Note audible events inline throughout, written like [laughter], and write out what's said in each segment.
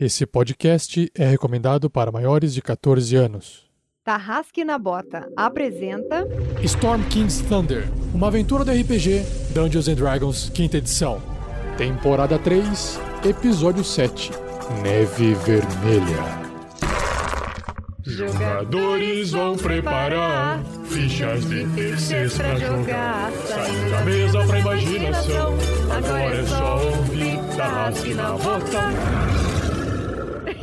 Esse podcast é recomendado para maiores de 14 anos. Tarrasque na Bota apresenta Storm King's Thunder, uma aventura do RPG Dungeons and Dragons, quinta edição. Temporada 3, episódio 7. Neve Vermelha. Jogadores vão preparar fichas de terceiros pra jogar. Saindo da mesa pra imaginação. Agora é só ouvir Tarrasque na Bota.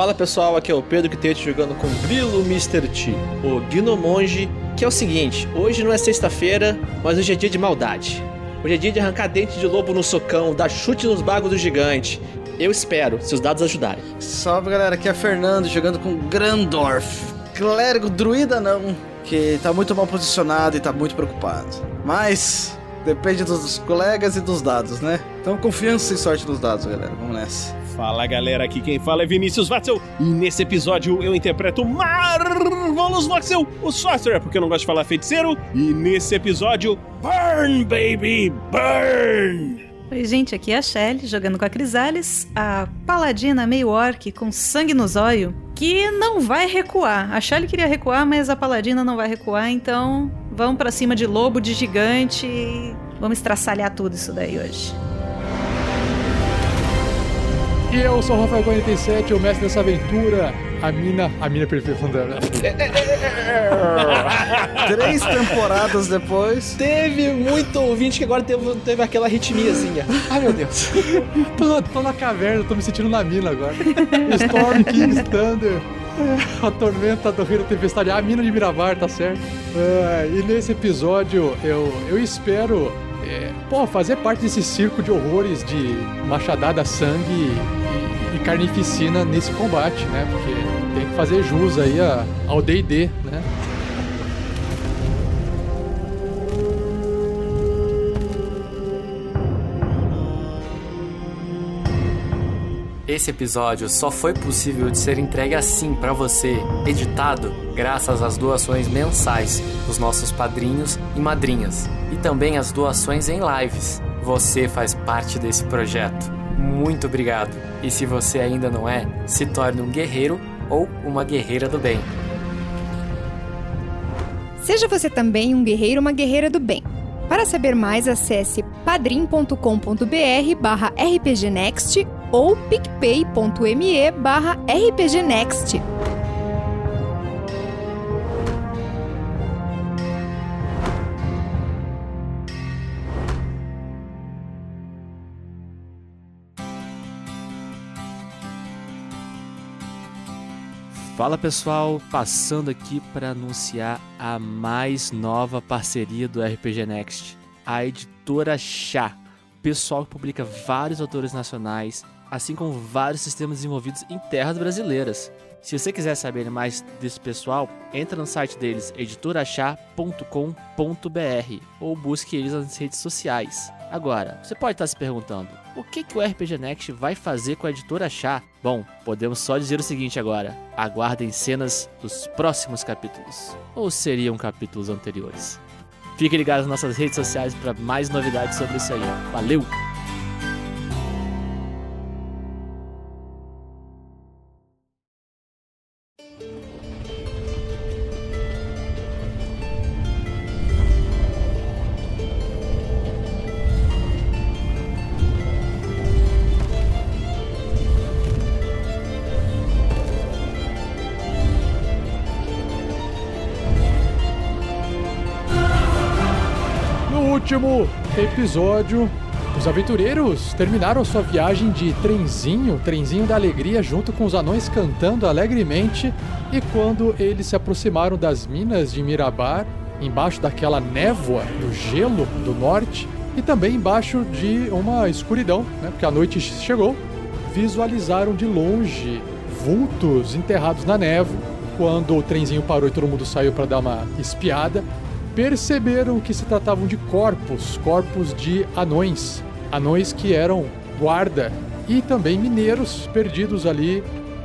Fala pessoal, aqui é o Pedro que tem jogando com Grilo Mr. T, o Gnomonge, que é o seguinte, hoje não é sexta-feira, mas hoje é dia de maldade. Hoje é dia de arrancar dente de lobo no socão, dar chute nos bagos do gigante. Eu espero, se os dados ajudarem. Salve galera, aqui é Fernando jogando com Grandorf. Clérigo druida não, que tá muito mal posicionado e tá muito preocupado. Mas depende dos colegas e dos dados, né? Então confiança e sorte nos dados, galera. Vamos nessa. Fala galera, aqui quem fala é Vinícius Watzel e nesse episódio eu interpreto Marvelous Voxel, o Sorcerer, porque eu não gosto de falar feiticeiro, e nesse episódio, Burn Baby, Burn! Oi gente, aqui é a Shelly, jogando com a Crisales, a paladina meio orc com sangue no zóio, que não vai recuar. A Shelly queria recuar, mas a paladina não vai recuar, então vamos pra cima de lobo, de gigante e vamos estraçalhar tudo isso daí hoje. E eu sou o Rafael47, o mestre dessa aventura. A mina. A mina perfeita. [laughs] Três temporadas depois. Teve muito ouvinte que agora teve, teve aquela ritmiazinha. [laughs] Ai meu Deus. tô, tô na caverna, tô me sentindo na mina agora. Storm King's Thunder. A tormenta do Rio da Tempestade. A mina de Mirabar, tá certo? Ah, e nesse episódio eu, eu espero é, pô, fazer parte desse circo de horrores de machadada, sangue e, carnificina nesse combate, né? Porque tem que fazer jus aí a, ao D&D, né? Esse episódio só foi possível de ser entregue assim para você, editado, graças às doações mensais dos nossos padrinhos e madrinhas, e também às doações em lives. Você faz parte desse projeto. Muito obrigado. E se você ainda não é, se torne um guerreiro ou uma guerreira do bem. Seja você também um guerreiro ou uma guerreira do bem. Para saber mais, acesse padrim.com.br barra rpgnext ou picpay.me barra rpgnext. Fala pessoal, passando aqui para anunciar a mais nova parceria do RPG Next, a editora Chá, pessoal que publica vários autores nacionais, assim como vários sistemas desenvolvidos em terras brasileiras. Se você quiser saber mais desse pessoal, entra no site deles editorachá.com.br ou busque eles nas redes sociais. Agora, você pode estar se perguntando, o que, que o RPG Next vai fazer com a editora Chá? Bom, podemos só dizer o seguinte agora: aguardem cenas dos próximos capítulos. Ou seriam capítulos anteriores? Fique ligado nas nossas redes sociais para mais novidades sobre isso aí. Valeu! Último episódio, os aventureiros terminaram sua viagem de trenzinho, trenzinho da alegria, junto com os anões cantando alegremente. E quando eles se aproximaram das minas de Mirabar, embaixo daquela névoa no gelo do norte, e também embaixo de uma escuridão, né? Porque a noite chegou. visualizaram de longe vultos enterrados na névoa. Quando o trenzinho parou e todo mundo saiu para dar uma espiada, perceberam que se tratavam de corpos, corpos de anões, anões que eram guarda e também mineiros perdidos ali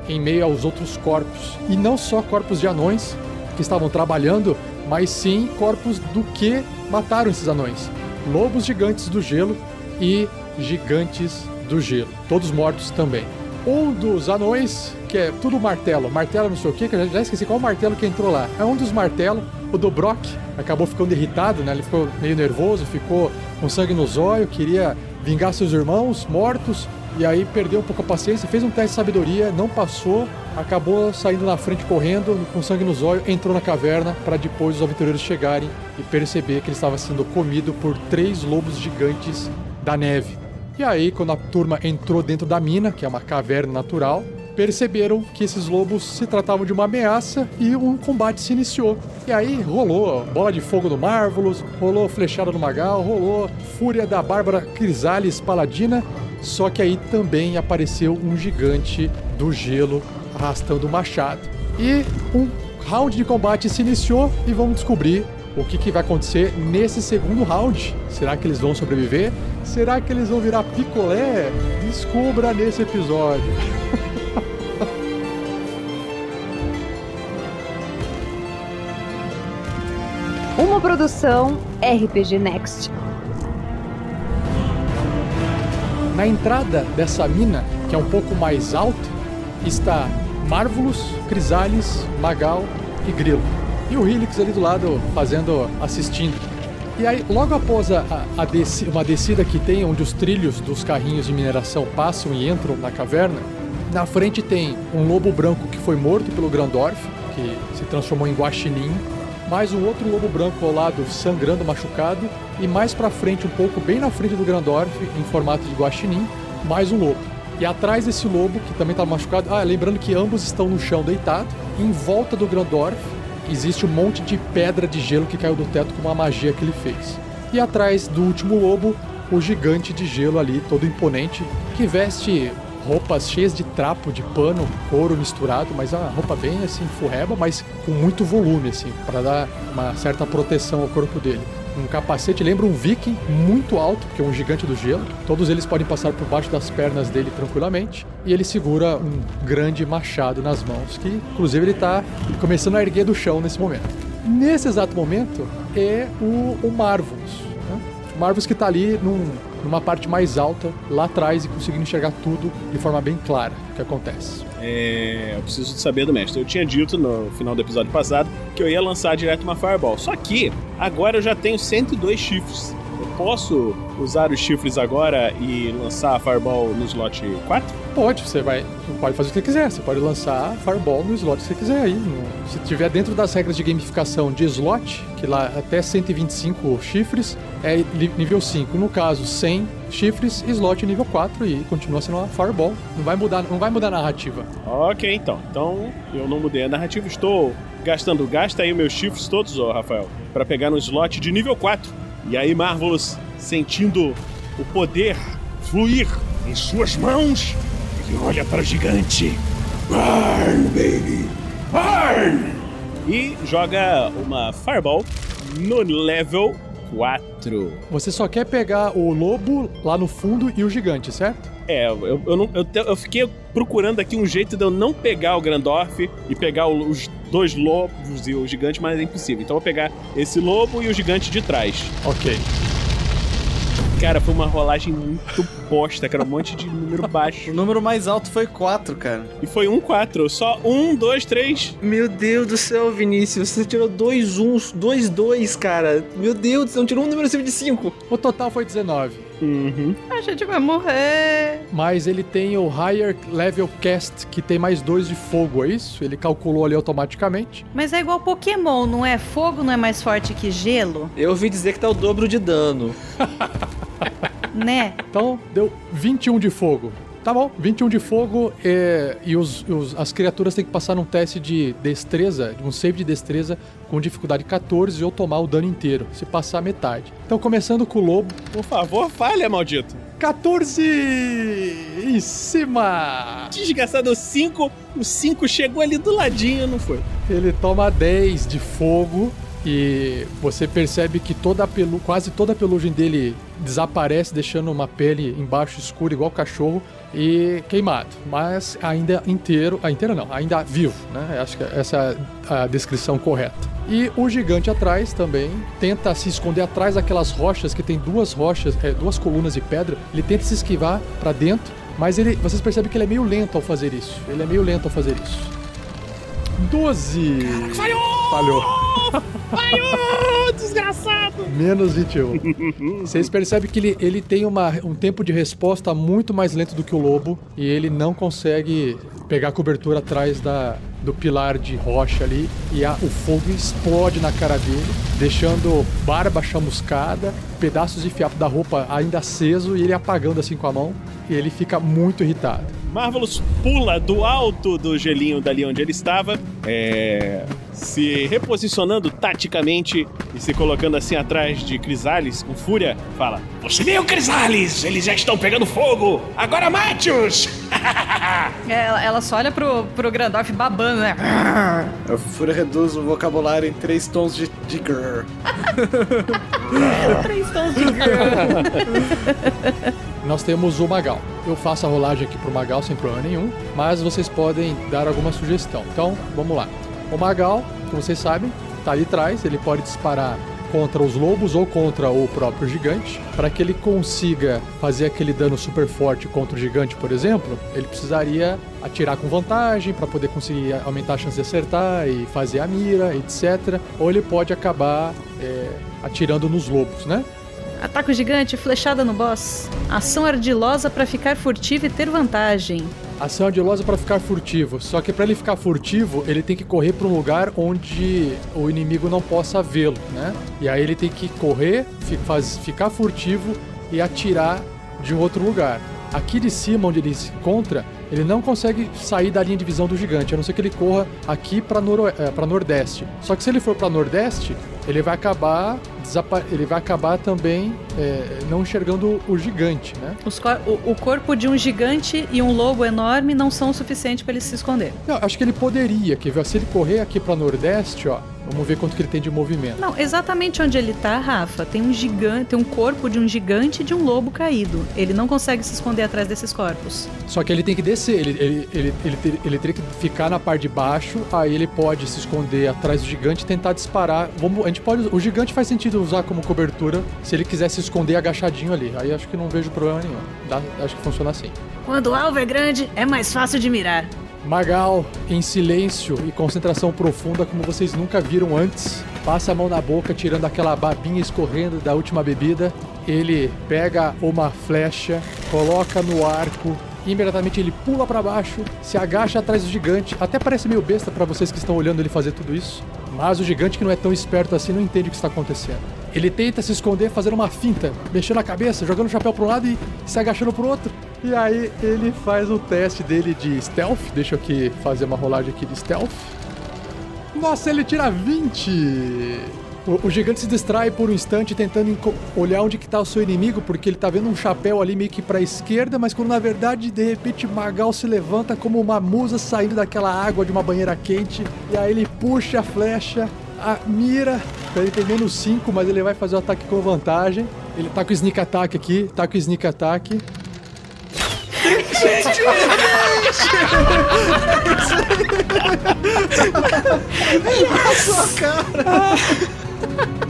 em meio aos outros corpos. E não só corpos de anões que estavam trabalhando, mas sim corpos do que mataram esses anões. Lobos gigantes do gelo e gigantes do gelo, todos mortos também. Um dos anões, que é tudo martelo, martelo não sei o que, que eu já esqueci qual martelo que entrou lá. É um dos martelos, o do Brock, acabou ficando irritado, né? Ele ficou meio nervoso, ficou com sangue nos olhos, queria vingar seus irmãos mortos, e aí perdeu um pouco a paciência, fez um teste de sabedoria, não passou, acabou saindo na frente correndo, com sangue nos olhos, entrou na caverna para depois os aventureiros chegarem e perceber que ele estava sendo comido por três lobos gigantes da neve. E aí, quando a turma entrou dentro da mina, que é uma caverna natural, perceberam que esses lobos se tratavam de uma ameaça e um combate se iniciou. E aí rolou bola de fogo do Marvelous, rolou flechada do Magal, rolou fúria da Bárbara Crisales Paladina, só que aí também apareceu um gigante do gelo arrastando o machado. E um round de combate se iniciou e vamos descobrir o que, que vai acontecer nesse segundo round. Será que eles vão sobreviver? Será que eles vão virar picolé? Descubra nesse episódio. [laughs] Uma produção RPG Next. Na entrada dessa mina, que é um pouco mais alta, está Marvulus, Crisales, Magal e Grilo. E o Helix ali do lado fazendo, assistindo. E aí, logo após a, a, desci, uma descida que tem, onde os trilhos dos carrinhos de mineração passam e entram na caverna, na frente tem um lobo branco que foi morto pelo Grandorf, que se transformou em guaxinim, mais um outro lobo branco ao lado sangrando, machucado, e mais pra frente, um pouco bem na frente do Grandorf, em formato de guaxinim, mais um lobo. E atrás desse lobo, que também tá machucado, ah, lembrando que ambos estão no chão deitado, em volta do Grandorf existe um monte de pedra de gelo que caiu do teto com uma magia que ele fez. E atrás do último lobo, o gigante de gelo ali, todo imponente, que veste roupas cheias de trapo, de pano, couro misturado, mas a roupa bem assim, furreba, mas com muito volume, assim, para dar uma certa proteção ao corpo dele. Um capacete lembra um viking muito alto, porque é um gigante do gelo. Todos eles podem passar por baixo das pernas dele tranquilamente. E ele segura um grande machado nas mãos, que inclusive ele está começando a erguer do chão nesse momento. Nesse exato momento é o, o Marvus. Né? Marvus que está ali num, numa parte mais alta, lá atrás, e conseguindo enxergar tudo de forma bem clara o que acontece. É, eu preciso saber do mestre. Eu tinha dito no final do episódio passado que eu ia lançar direto uma Fireball. Só que agora eu já tenho 102 chifres. Posso usar os chifres agora e lançar a Fireball no slot 4? Pode, você vai, pode fazer o que você quiser. Você pode lançar a Fireball no slot que você quiser aí. Se tiver dentro das regras de gamificação de slot, que lá até 125 chifres é nível 5. No caso, 100 chifres, slot nível 4 e continua sendo uma Fireball. Não vai mudar, não vai mudar a narrativa. Ok, então. Então eu não mudei a narrativa. Estou gastando. Gasta aí meus chifres todos, ó, Rafael, para pegar no slot de nível 4. E aí, Marvelous, sentindo o poder fluir Em suas mãos, ele olha para o gigante. Burn, baby! Burn! e joga uma Fireball no level 4. Você só quer pegar o lobo lá no fundo e o gigante, certo? É, eu, eu, não- eu, eu fiquei procurando aqui um jeito de eu não pegar o Grandorf e pegar o- os dois lobos e o gigante, mas é impossível. Então eu vou pegar esse lobo e o gigante de trás. Ok. Cara, foi uma rolagem muito bosta, cara. Um monte de número [laughs] baixo. O número mais alto foi 4, cara. E foi um 4. Só um, dois, três. Meu Deus do céu, Vinícius, você tirou dois uns, dois dois, cara. Meu Deus, você não tirou um número acima de 5. O total foi 19. Uhum. A gente vai morrer. Mas ele tem o Higher Level Cast, que tem mais dois de fogo, é isso? Ele calculou ali automaticamente. Mas é igual Pokémon, não é? Fogo não é mais forte que gelo, Eu ouvi dizer que tá o dobro de dano. né? Então, deu 21 de fogo. Tá bom, 21 de fogo é, e os, os- as criaturas têm que passar num teste de destreza, um save de destreza com dificuldade 14 ou tomar o dano inteiro, se passar metade. Então, começando com o lobo, Por favor, falha, maldito. 14 em cima! Desgraçado, o 5, o 5 chegou ali do ladinho, não foi? Ele toma 10 de fogo e você percebe que toda pelu quase toda a pelugem dele desaparece, deixando uma pele embaixo escura, igual cachorro, e queimado. Mas ainda inteiro. Ah, inteiro não, ainda vivo, né? Acho que essa é a descrição correta. E o gigante atrás também tenta se esconder atrás daquelas rochas que tem duas rochas, é, duas colunas de pedra. Ele tenta se esquivar pra dentro, mas ele, vocês percebem que ele é meio lento ao fazer isso. Ele é meio lento ao fazer isso. 12. Falhou! Falhou. Falhou, [laughs] desgraçado! Menos 21. Vocês percebem que ele, ele tem uma, um tempo de resposta muito mais lento do que o lobo e ele não consegue pegar cobertura atrás da, do pilar de rocha ali e a- o fogo explode na cara dele, deixando barba chamuscada, pedaços de fiapo da roupa ainda aceso e ele apagando assim com a mão e ele fica muito irritado. Marvelous pula do alto do gelinho dali onde ele estava, é, se reposicionando taticamente e se colocando assim atrás de Crisales com fúria, fala: Você viu, Crisales? Eles já estão pegando fogo! Agora mate-os! [laughs] É, Ela, ela só olha pro, pro Grandorf babando, né? [laughs] A Fúria reduz o vocabulário em três tons de, de grrr. [laughs] Três tons de girl. Nós temos o Magal. Eu faço a rolagem aqui pro Magal sem problema nenhum, mas vocês podem dar alguma sugestão. Então, vamos lá. O Magal, como vocês sabem, tá ali atrás, ele pode disparar contra os lobos ou contra o próprio gigante. Para que ele consiga fazer aquele dano super forte contra o gigante, por exemplo, ele precisaria atirar com vantagem para poder conseguir aumentar a chance de acertar e fazer a mira, etc. Ou ele pode acabar é, atirando nos lobos, né? Ataque gigante, flechada no boss. Ação ardilosa pra ficar furtivo e ter vantagem. Ação ardilosa para ficar furtivo. Só que para ele ficar furtivo, ele tem que correr para um lugar onde o inimigo não possa vê-lo, né? E aí ele tem que correr, faz- ficar furtivo e atirar de um outro lugar. Aqui de cima, onde ele se encontra, ele não consegue sair da linha de visão do gigante, a não ser que ele corra aqui para nordeste. Só que se ele for para nordeste, ele vai acabar desapa- ele vai acabar também é, não enxergando o gigante, né? Cor- o, o corpo de um gigante e um lobo enorme não são o suficiente pra ele se esconder. Não, acho que ele poderia, ver? Se ele correr aqui pra Nordeste, ó, vamos ver quanto que ele tem de movimento. Não, exatamente onde ele tá, Rafa, tem um gigante, tem um corpo de um gigante e de um lobo caído. Ele não consegue se esconder atrás desses corpos. Só que ele tem que descer, ele, ele, ele, ele, ter- ele teria que ficar na parte de baixo, aí ele pode se esconder atrás do gigante e tentar disparar. Vamos, a gente pode, o gigante faz sentido usar como cobertura se ele quiser se esconder agachadinho ali. Aí acho que não vejo problema nenhum. Dá- acho que funciona assim. Quando o alvo é grande, é mais fácil de mirar. Magal, em silêncio e concentração profunda, como vocês nunca viram antes, passa a mão na boca, tirando aquela babinha escorrendo da última bebida. Ele pega uma flecha, coloca no arco, imediatamente ele pula pra baixo, se agacha atrás do gigante. Até parece meio besta pra vocês que estão olhando ele fazer tudo isso, mas o gigante que não é tão esperto assim não entende o que está acontecendo. Ele tenta se esconder, fazendo uma finta, mexendo a cabeça, jogando o chapéu para um lado e se agachando pro outro. E aí ele faz o teste dele de stealth. Deixa eu aqui fazer uma rolagem aqui de stealth. Nossa, ele tira 20! O, o gigante se distrai por um instante tentando olhar onde que tá o seu inimigo, porque ele tá vendo um chapéu ali meio que pra esquerda, mas quando na verdade, de repente, Magal se levanta como uma musa saindo daquela água de uma banheira quente, e aí ele puxa a flecha, a mira, ele tem menos 5, mas ele vai fazer o ataque com vantagem. Ele tá com o sneak attack aqui, tá com o sneak attack.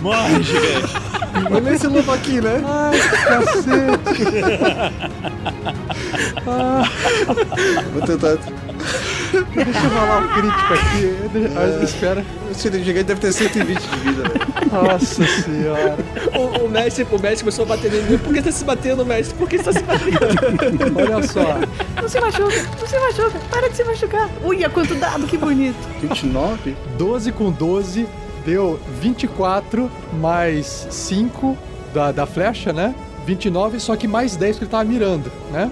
Morre, gigante! Olha esse lobo aqui, né? Ai, cacete! Vou tentar. Deixa eu rolar um crítico aqui. Deixa- ah, espera. Esse gigante deve ter 120 de vida, velho. Nossa [laughs] senhora. O, o mestre, o mestre começou a bater nele. Por que você tá se batendo, mestre? Por que você tá se batendo? [laughs] Olha só. Não se machuca, não se machuca, para de se machucar. Uia, quanto dado, que bonito. 29? 12 com 12 deu 24 mais 5 da, da flecha, né? 29, só que mais 10 que ele tava mirando, né?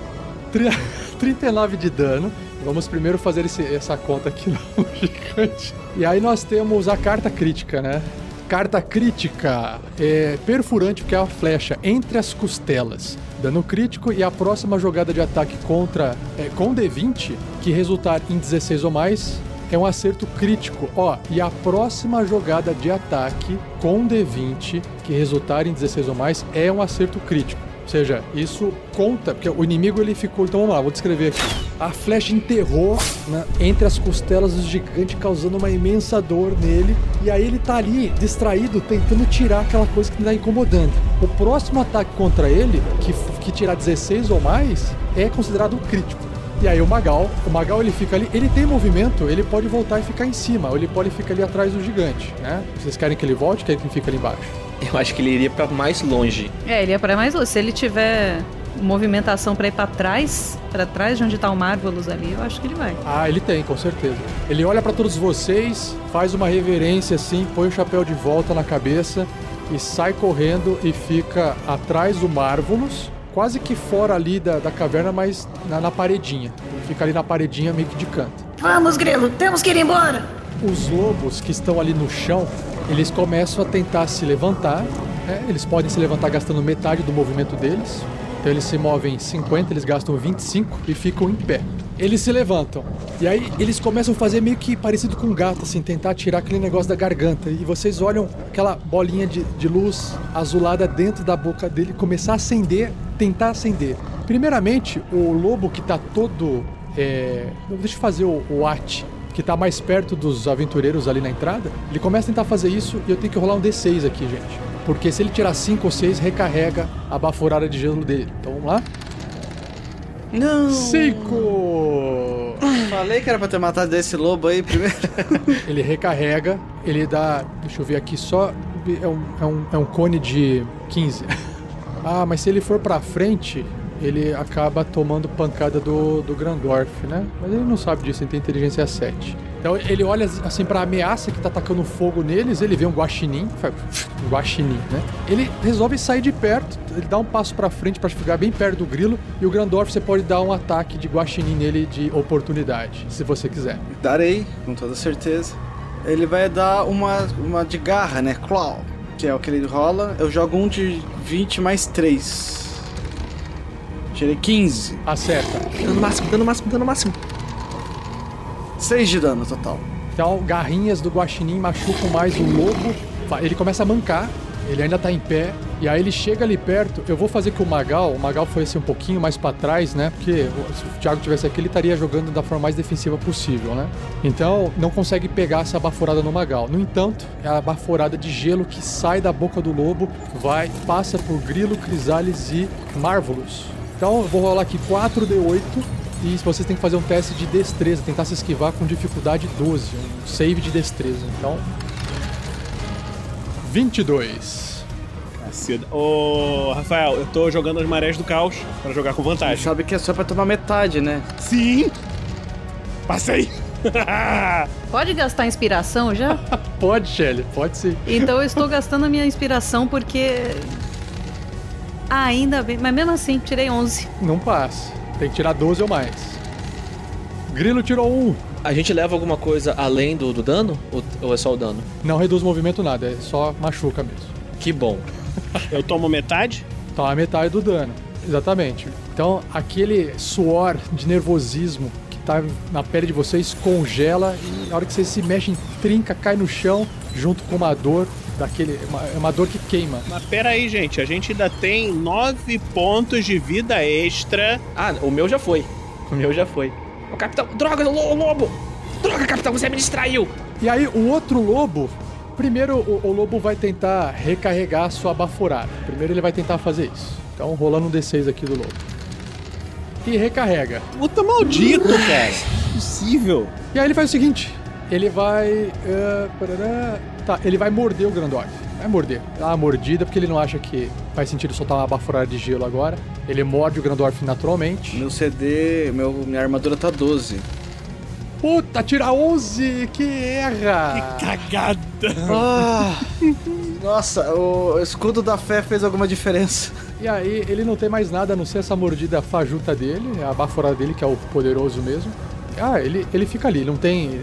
Tri- 39 [laughs] de dano. Vamos primeiro fazer esse- essa conta aqui [laughs] no gigante. E aí nós temos a carta crítica, né? Carta crítica é perfurante, porque é a flecha entre as costelas. Dano crítico e a próxima jogada de ataque contra é, com D20, que resultar em 16 ou mais, é um acerto crítico. Ó, e a próxima jogada de ataque com D20, que resultar em 16 ou mais, é um acerto crítico. Ou seja, isso conta, porque o inimigo ele ficou. Então vamos lá, vou descrever aqui. A flecha enterrou né, entre as costelas do gigante, causando uma imensa dor nele. E aí ele tá ali, distraído, tentando tirar aquela coisa que tá incomodando. O próximo ataque contra ele, que, que tirar 16 ou mais, é considerado crítico. E aí o Magal, o Magal ele fica ali, ele tem movimento, ele pode voltar e ficar em cima, ou ele pode ficar ali atrás do gigante, né? Vocês querem que ele volte, querem que ele fique ali embaixo? Eu acho que ele iria pra mais longe. É, ele ia pra mais longe. Se ele tiver movimentação pra ir pra trás, pra trás de onde tá o Marvelous ali, eu acho que ele vai. Ah, ele tem, com certeza. Ele olha pra todos vocês, faz uma reverência assim, põe o chapéu de volta na cabeça e sai correndo e fica atrás do Marvelous, quase que fora ali da, da caverna, mas na, na paredinha. Ele fica ali na paredinha meio que de canto. Vamos, Grilo, temos que ir embora. Os lobos que estão ali no chão, eles começam a tentar se levantar. né? Eles podem se levantar gastando metade do movimento deles. Então eles se movem 50, eles gastam 25 e ficam em pé. Eles se levantam. E aí eles começam a fazer meio que parecido com um gato, assim, tentar tirar aquele negócio da garganta. E vocês olham aquela bolinha de, de luz azulada dentro da boca dele começar a acender, tentar acender. Primeiramente, o lobo que tá todo. É... Deixa eu fazer o, o at que tá mais perto dos aventureiros ali na entrada, ele começa a tentar fazer isso e eu tenho que rolar um D6 aqui, gente. Porque se ele tirar 5 ou 6, recarrega a baforada de gelo dele. Então vamos lá. Não. 5! Falei que era pra ter matado esse lobo aí primeiro. [laughs] Ele recarrega, ele dá. Deixa eu ver aqui só. É um, é um, é um cone de 15. [laughs] Ah, mas se ele for pra frente, ele acaba tomando pancada do, do Grandorf, né? Mas ele não sabe disso, ele tem inteligência 7. Então ele olha assim pra ameaça que tá atacando fogo neles, ele vê um guaxinim, um guaxinim, né? Ele resolve sair de perto, ele dá um passo pra frente pra ficar bem perto do grilo e o Grandorf você pode dar um ataque de guaxinim nele de oportunidade, se você quiser. Darei, com toda certeza. Ele vai dar uma, uma de garra, né? Claw. Que é o que ele rola. Eu jogo um de 20 mais 3. Tirei 15. Acerta. Dano máximo, dano máximo, dano máximo. 6 de dano total. Então, garrinhas do guaxinim machucam mais o lobo. Ele começa a mancar, ele ainda tá em pé. E aí ele chega ali perto. Eu vou fazer que o Magal, o Magal foi assim um pouquinho mais pra trás, né? Porque se o Thiago tivesse aqui, ele estaria jogando da forma mais defensiva possível, né? Então, não consegue pegar essa baforada no Magal. No entanto, é a baforada de gelo que sai da boca do lobo, vai, passa por Grilo, Crisales e Marvelous. Então, eu vou rolar aqui 4d8 e vocês têm que fazer um teste de destreza, tentar se esquivar com dificuldade 12, um save de destreza. Então, 22. Caceta. Ô, Rafael, eu tô jogando as marés do caos pra jogar com vantagem. sabe que é só pra tomar metade, né? Sim! Passei! [laughs] Pode gastar inspiração já? [laughs] Pode, Shelly, pode sim. Então eu estou gastando a minha inspiração porque. Ah, ainda bem. Mas mesmo assim, tirei 11. Não passa. Tem que tirar 12 ou mais. Grilo tirou 1. A gente leva alguma coisa além do, do dano? Ou, ou é só o dano? Não reduz movimento nada, é só machuca mesmo. Que bom. Eu tomo metade? Então a metade do dano. Exatamente. Então aquele suor de nervosismo que tá na pele de vocês congela e na hora que vocês se mexem, trinca, cai no chão, junto com uma dor daquele. Uma, é uma dor que queima. Mas pera aí, gente. A gente ainda tem 9 pontos de vida extra. Ah, o meu já foi. O meu já foi. Ô, capitão, droga, lo- lobo! Droga, capitão, você me distraiu! E aí o outro lobo. Primeiro o, o lobo vai tentar recarregar a sua baforada. Primeiro ele vai tentar fazer isso. Então rolando um D6 aqui do lobo. E recarrega. Puta maldito, cara. Impossível. E aí ele faz o seguinte: ele vai. eh, parará, tá, ele vai morder o Grandorf. Vai morder. Dá uma mordida, porque ele não acha que faz sentido soltar uma baforada de gelo agora. Ele morde o Grandorf naturalmente. Meu CD, meu, minha armadura tá 12. Puta, tira 11! Que erra! Cagada. Ah, [laughs] nossa, o escudo da fé fez alguma diferença. E aí ele não tem mais nada a não ser essa mordida fajuta dele, a baforada dele, que é o poderoso mesmo. Ah, ele, ele fica ali, não tem.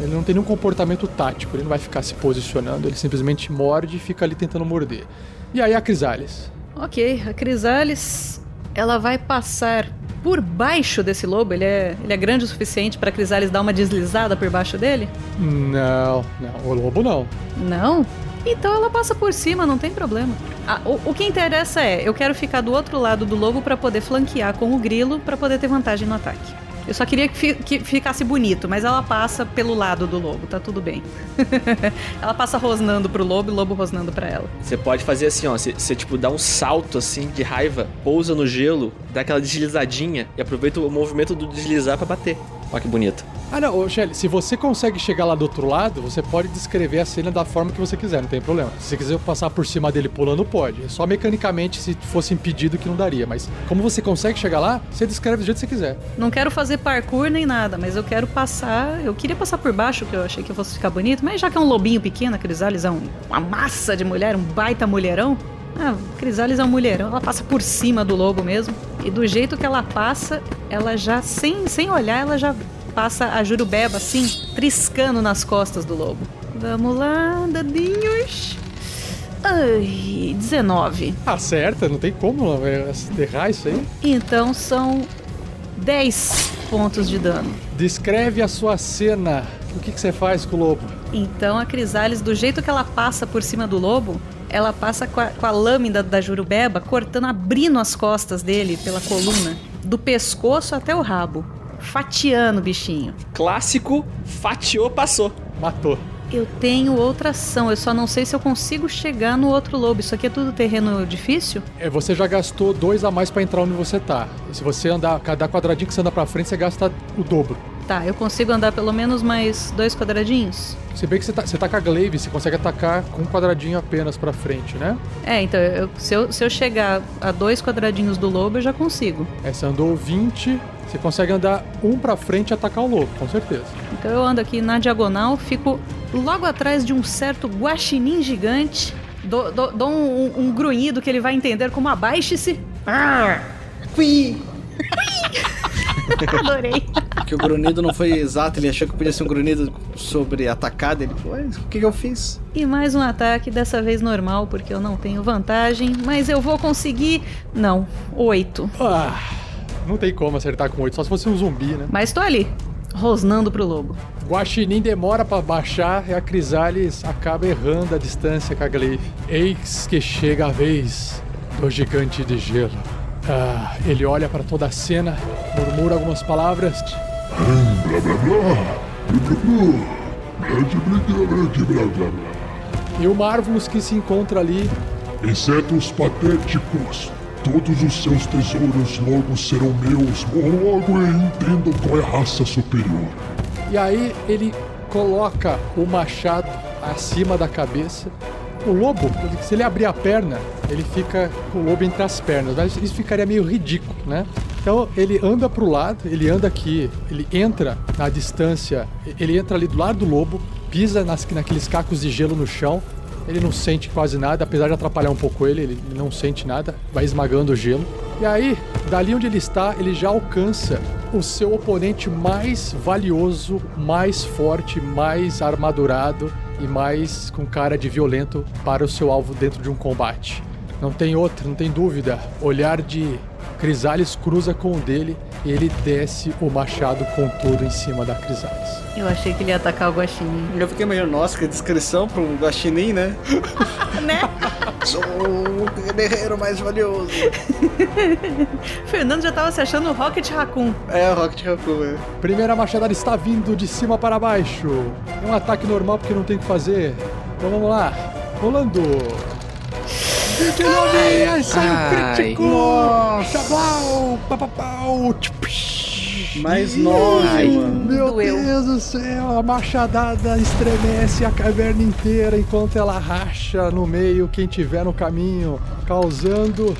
Ele não tem nenhum comportamento tático, ele não vai ficar se posicionando, ele simplesmente morde e fica ali tentando morder. E aí a Crisales. Ok, a Crisales, ela vai passar por baixo desse lobo. Ele é, ele é grande o suficiente para a Crisales dar uma deslizada por baixo dele? Não, não, o lobo não. Não? Então ela passa por cima, não tem problema. Ah, o, o que interessa é, eu quero ficar do outro lado do lobo para poder flanquear com o grilo para poder ter vantagem no ataque. Eu só queria que, fi- que ficasse bonito, mas ela passa pelo lado do lobo, tá tudo bem. [laughs] ela passa rosnando pro lobo e o lobo rosnando pra ela. Você pode fazer assim, ó. Você, tipo, dá um salto assim de raiva, pousa no gelo, dá aquela deslizadinha e aproveita o movimento do deslizar pra bater. Olha que bonito. Ah, não, ô, Shelly, se você consegue chegar lá do outro lado, você pode descrever a cena da forma que você quiser, não tem problema. Se você quiser passar por cima dele pulando, pode. É só mecanicamente, se fosse impedido, que não daria. Mas como você consegue chegar lá, você descreve do jeito que você quiser. Não quero fazer parkour nem nada, mas eu quero passar. Eu queria passar por baixo, que eu achei que fosse ficar bonito, mas já que é um lobinho pequeno, a Crisales é um- uma massa de mulher, um baita mulherão. Ah, a Crisales é um mulherão, ela passa por cima do lobo mesmo. E do jeito que ela passa, ela já, sem, sem olhar, ela já passa a jurubeba assim, triscando nas costas do lobo. Vamos lá, dadinhos. Ai, 19. Acerta, não tem como é, errar isso aí. Então são 10 pontos de dano. Descreve a sua cena. O que, que você faz com o lobo? Então a Crisales, do jeito que ela passa por cima do lobo, ela passa com a, com a lâmina da jurubeba, cortando, abrindo as costas dele pela coluna, do pescoço até o rabo, fatiando o bichinho. Clássico, fatiou, passou. Matou. Eu tenho outra ação, eu só não sei se eu consigo chegar no outro lobo. Isso aqui é tudo terreno difícil? É, você já gastou dois a mais pra entrar onde você tá. Se você andar, cada quadradinho que você anda pra frente, você gasta o dobro. Tá, eu consigo andar pelo menos mais dois quadradinhos? Se bem que você tá, você tá com a glaive, você consegue atacar com um quadradinho apenas pra frente, né? É, então eu- se, eu, se eu chegar a dois quadradinhos do lobo, eu já consigo. É, você andou 20, você consegue andar um pra frente e atacar o lobo, com certeza. Então eu ando aqui na diagonal, fico logo atrás de um certo guaxinim gigante, dou, dou- dou um, um- um grunhido que ele vai entender como abaixe-se. Fui! [laughs] Adorei. Que o grunhido não foi exato, ele achou que podia ser um grunhido sobre atacada. Ele falou, "Ué, o que, que eu fiz? E mais um ataque, dessa vez normal, porque eu não tenho vantagem, mas eu vou conseguir. Não, oito. Ah, não tem como acertar com 8, só se fosse um zumbi, né? Mas tô ali, rosnando pro lobo. Guaxinim demora pra baixar e a Crisales acaba errando a distância com a glaive. Eis que chega a vez do gigante de gelo. Ah, ele olha pra toda a cena, murmura algumas palavras. Blá blá blá. Blá blá blá. E o Marvelous que se encontra ali Insetos patéticos. Todos os seus tesouros logo serão meus. Logo entendam qual é a raça superior. E aí ele coloca o machado acima da cabeça. O lobo, se ele abrir a perna, ele fica com o lobo entre as pernas, mas isso ficaria meio ridículo, né? Então ele anda pro lado, ele anda aqui, ele entra na distância, ele entra ali do lado do lobo, pisa nas, naqueles cacos de gelo no chão, ele não sente quase nada, apesar de atrapalhar um pouco ele, ele não sente nada, vai esmagando o gelo. E aí, dali onde ele está, ele já alcança o seu oponente mais valioso, mais forte, mais armadurado e mais com cara de violento para o seu alvo dentro de um combate. Não tem outra, não tem dúvida. Olhar de Crisales cruza com o dele e ele desce o machado com tudo em cima da Crisales. Eu achei que ele ia atacar o guaxinim. Eu fiquei imaginando, nossa, que descrição pro guaxinim, né? [laughs] né? Sou o guerreiro mais valioso. [laughs] Fernando já tava se achando o Rocket Raccoon. É, o Rocket Raccoon, é. Primeira machadada está vindo de cima para baixo. É um ataque normal porque não tem o que fazer. Então vamos lá. Rolando. 29! Ai, saiu Ai. crítico! Nossa. Chablau! Papapau! Mais nove, Ai. mano. Meu Doeu. Deus do céu, a machadada estremece a caverna inteira enquanto ela racha no meio quem tiver no caminho, causando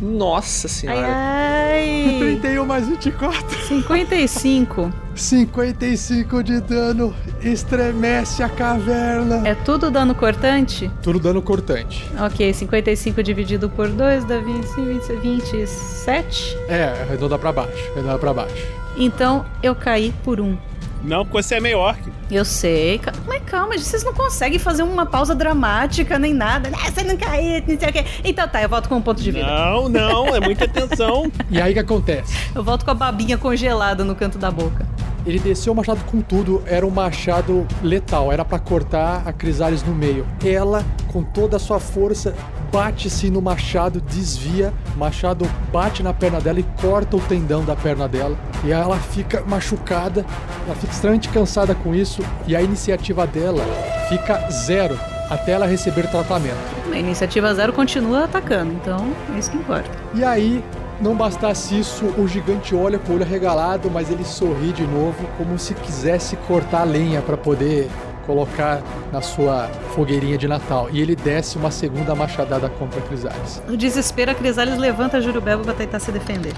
Nossa Ai, senhora. ai. 31 mais 24. 55. 55 de dano, estremece a caverna. É tudo dano cortante? Tudo dano cortante. Ok, 55 dividido por 2 dá 25, 20, 27. É, arredonda pra baixo, arredonda pra baixo. Então eu caí por um. Não, porque você é meio orc. Eu sei, mas calma, vocês não conseguem fazer uma pausa dramática nem nada. Ah, você não caiu, não sei o quê. Então tá, eu volto com um ponto de vida. Não, não, é muita atenção. [laughs] E aí o que acontece? Eu volto com a babinha congelada no canto da boca. Ele desceu o machado com tudo, era um machado letal, era pra cortar a Crisales no meio. Ela, com toda a sua força, bate-se no machado, desvia, o machado bate na perna dela e corta o tendão da perna dela. E ela fica machucada, ela fica extremamente cansada com isso, e a iniciativa dela fica zero até ela receber tratamento. A iniciativa zero continua atacando, então é isso que importa. E aí, não bastasse isso, o gigante olha com o olho arregalado, mas ele sorri de novo, como se quisesse cortar a lenha para poder colocar na sua fogueirinha de Natal. E ele desce uma segunda machadada contra a Crisales. No desespero, a Crisales levanta a Jurubeba pra tentar se defender.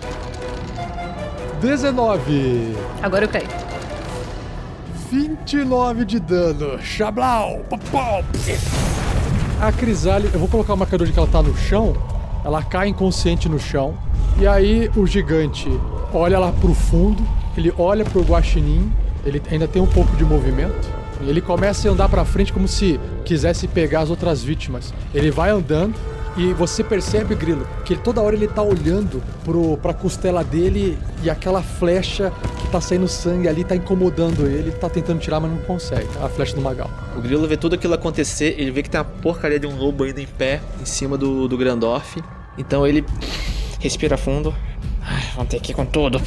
19, Agora eu caí. 29 de dano. Popó! A Crisale, eu vou colocar o marcador de que ela tá no chão. Ela cai inconsciente no chão. E aí o gigante olha lá pro fundo. Ele olha pro guaxinim. Ele ainda tem um pouco de movimento. Ele começa a andar pra frente como se quisesse pegar as outras vítimas. Ele vai andando. E você percebe, Grilo, que toda hora ele tá olhando pro, pra costela dele e aquela flecha que tá saindo sangue ali tá incomodando ele. Ele tá tentando tirar, mas não consegue. A flecha do Magal. O Grilo vê tudo aquilo acontecer, ele vê que tem uma porcaria de um lobo ainda em pé em cima do, do Grandorf. Então ele respira fundo. Ai, vamos ter que ir com tudo.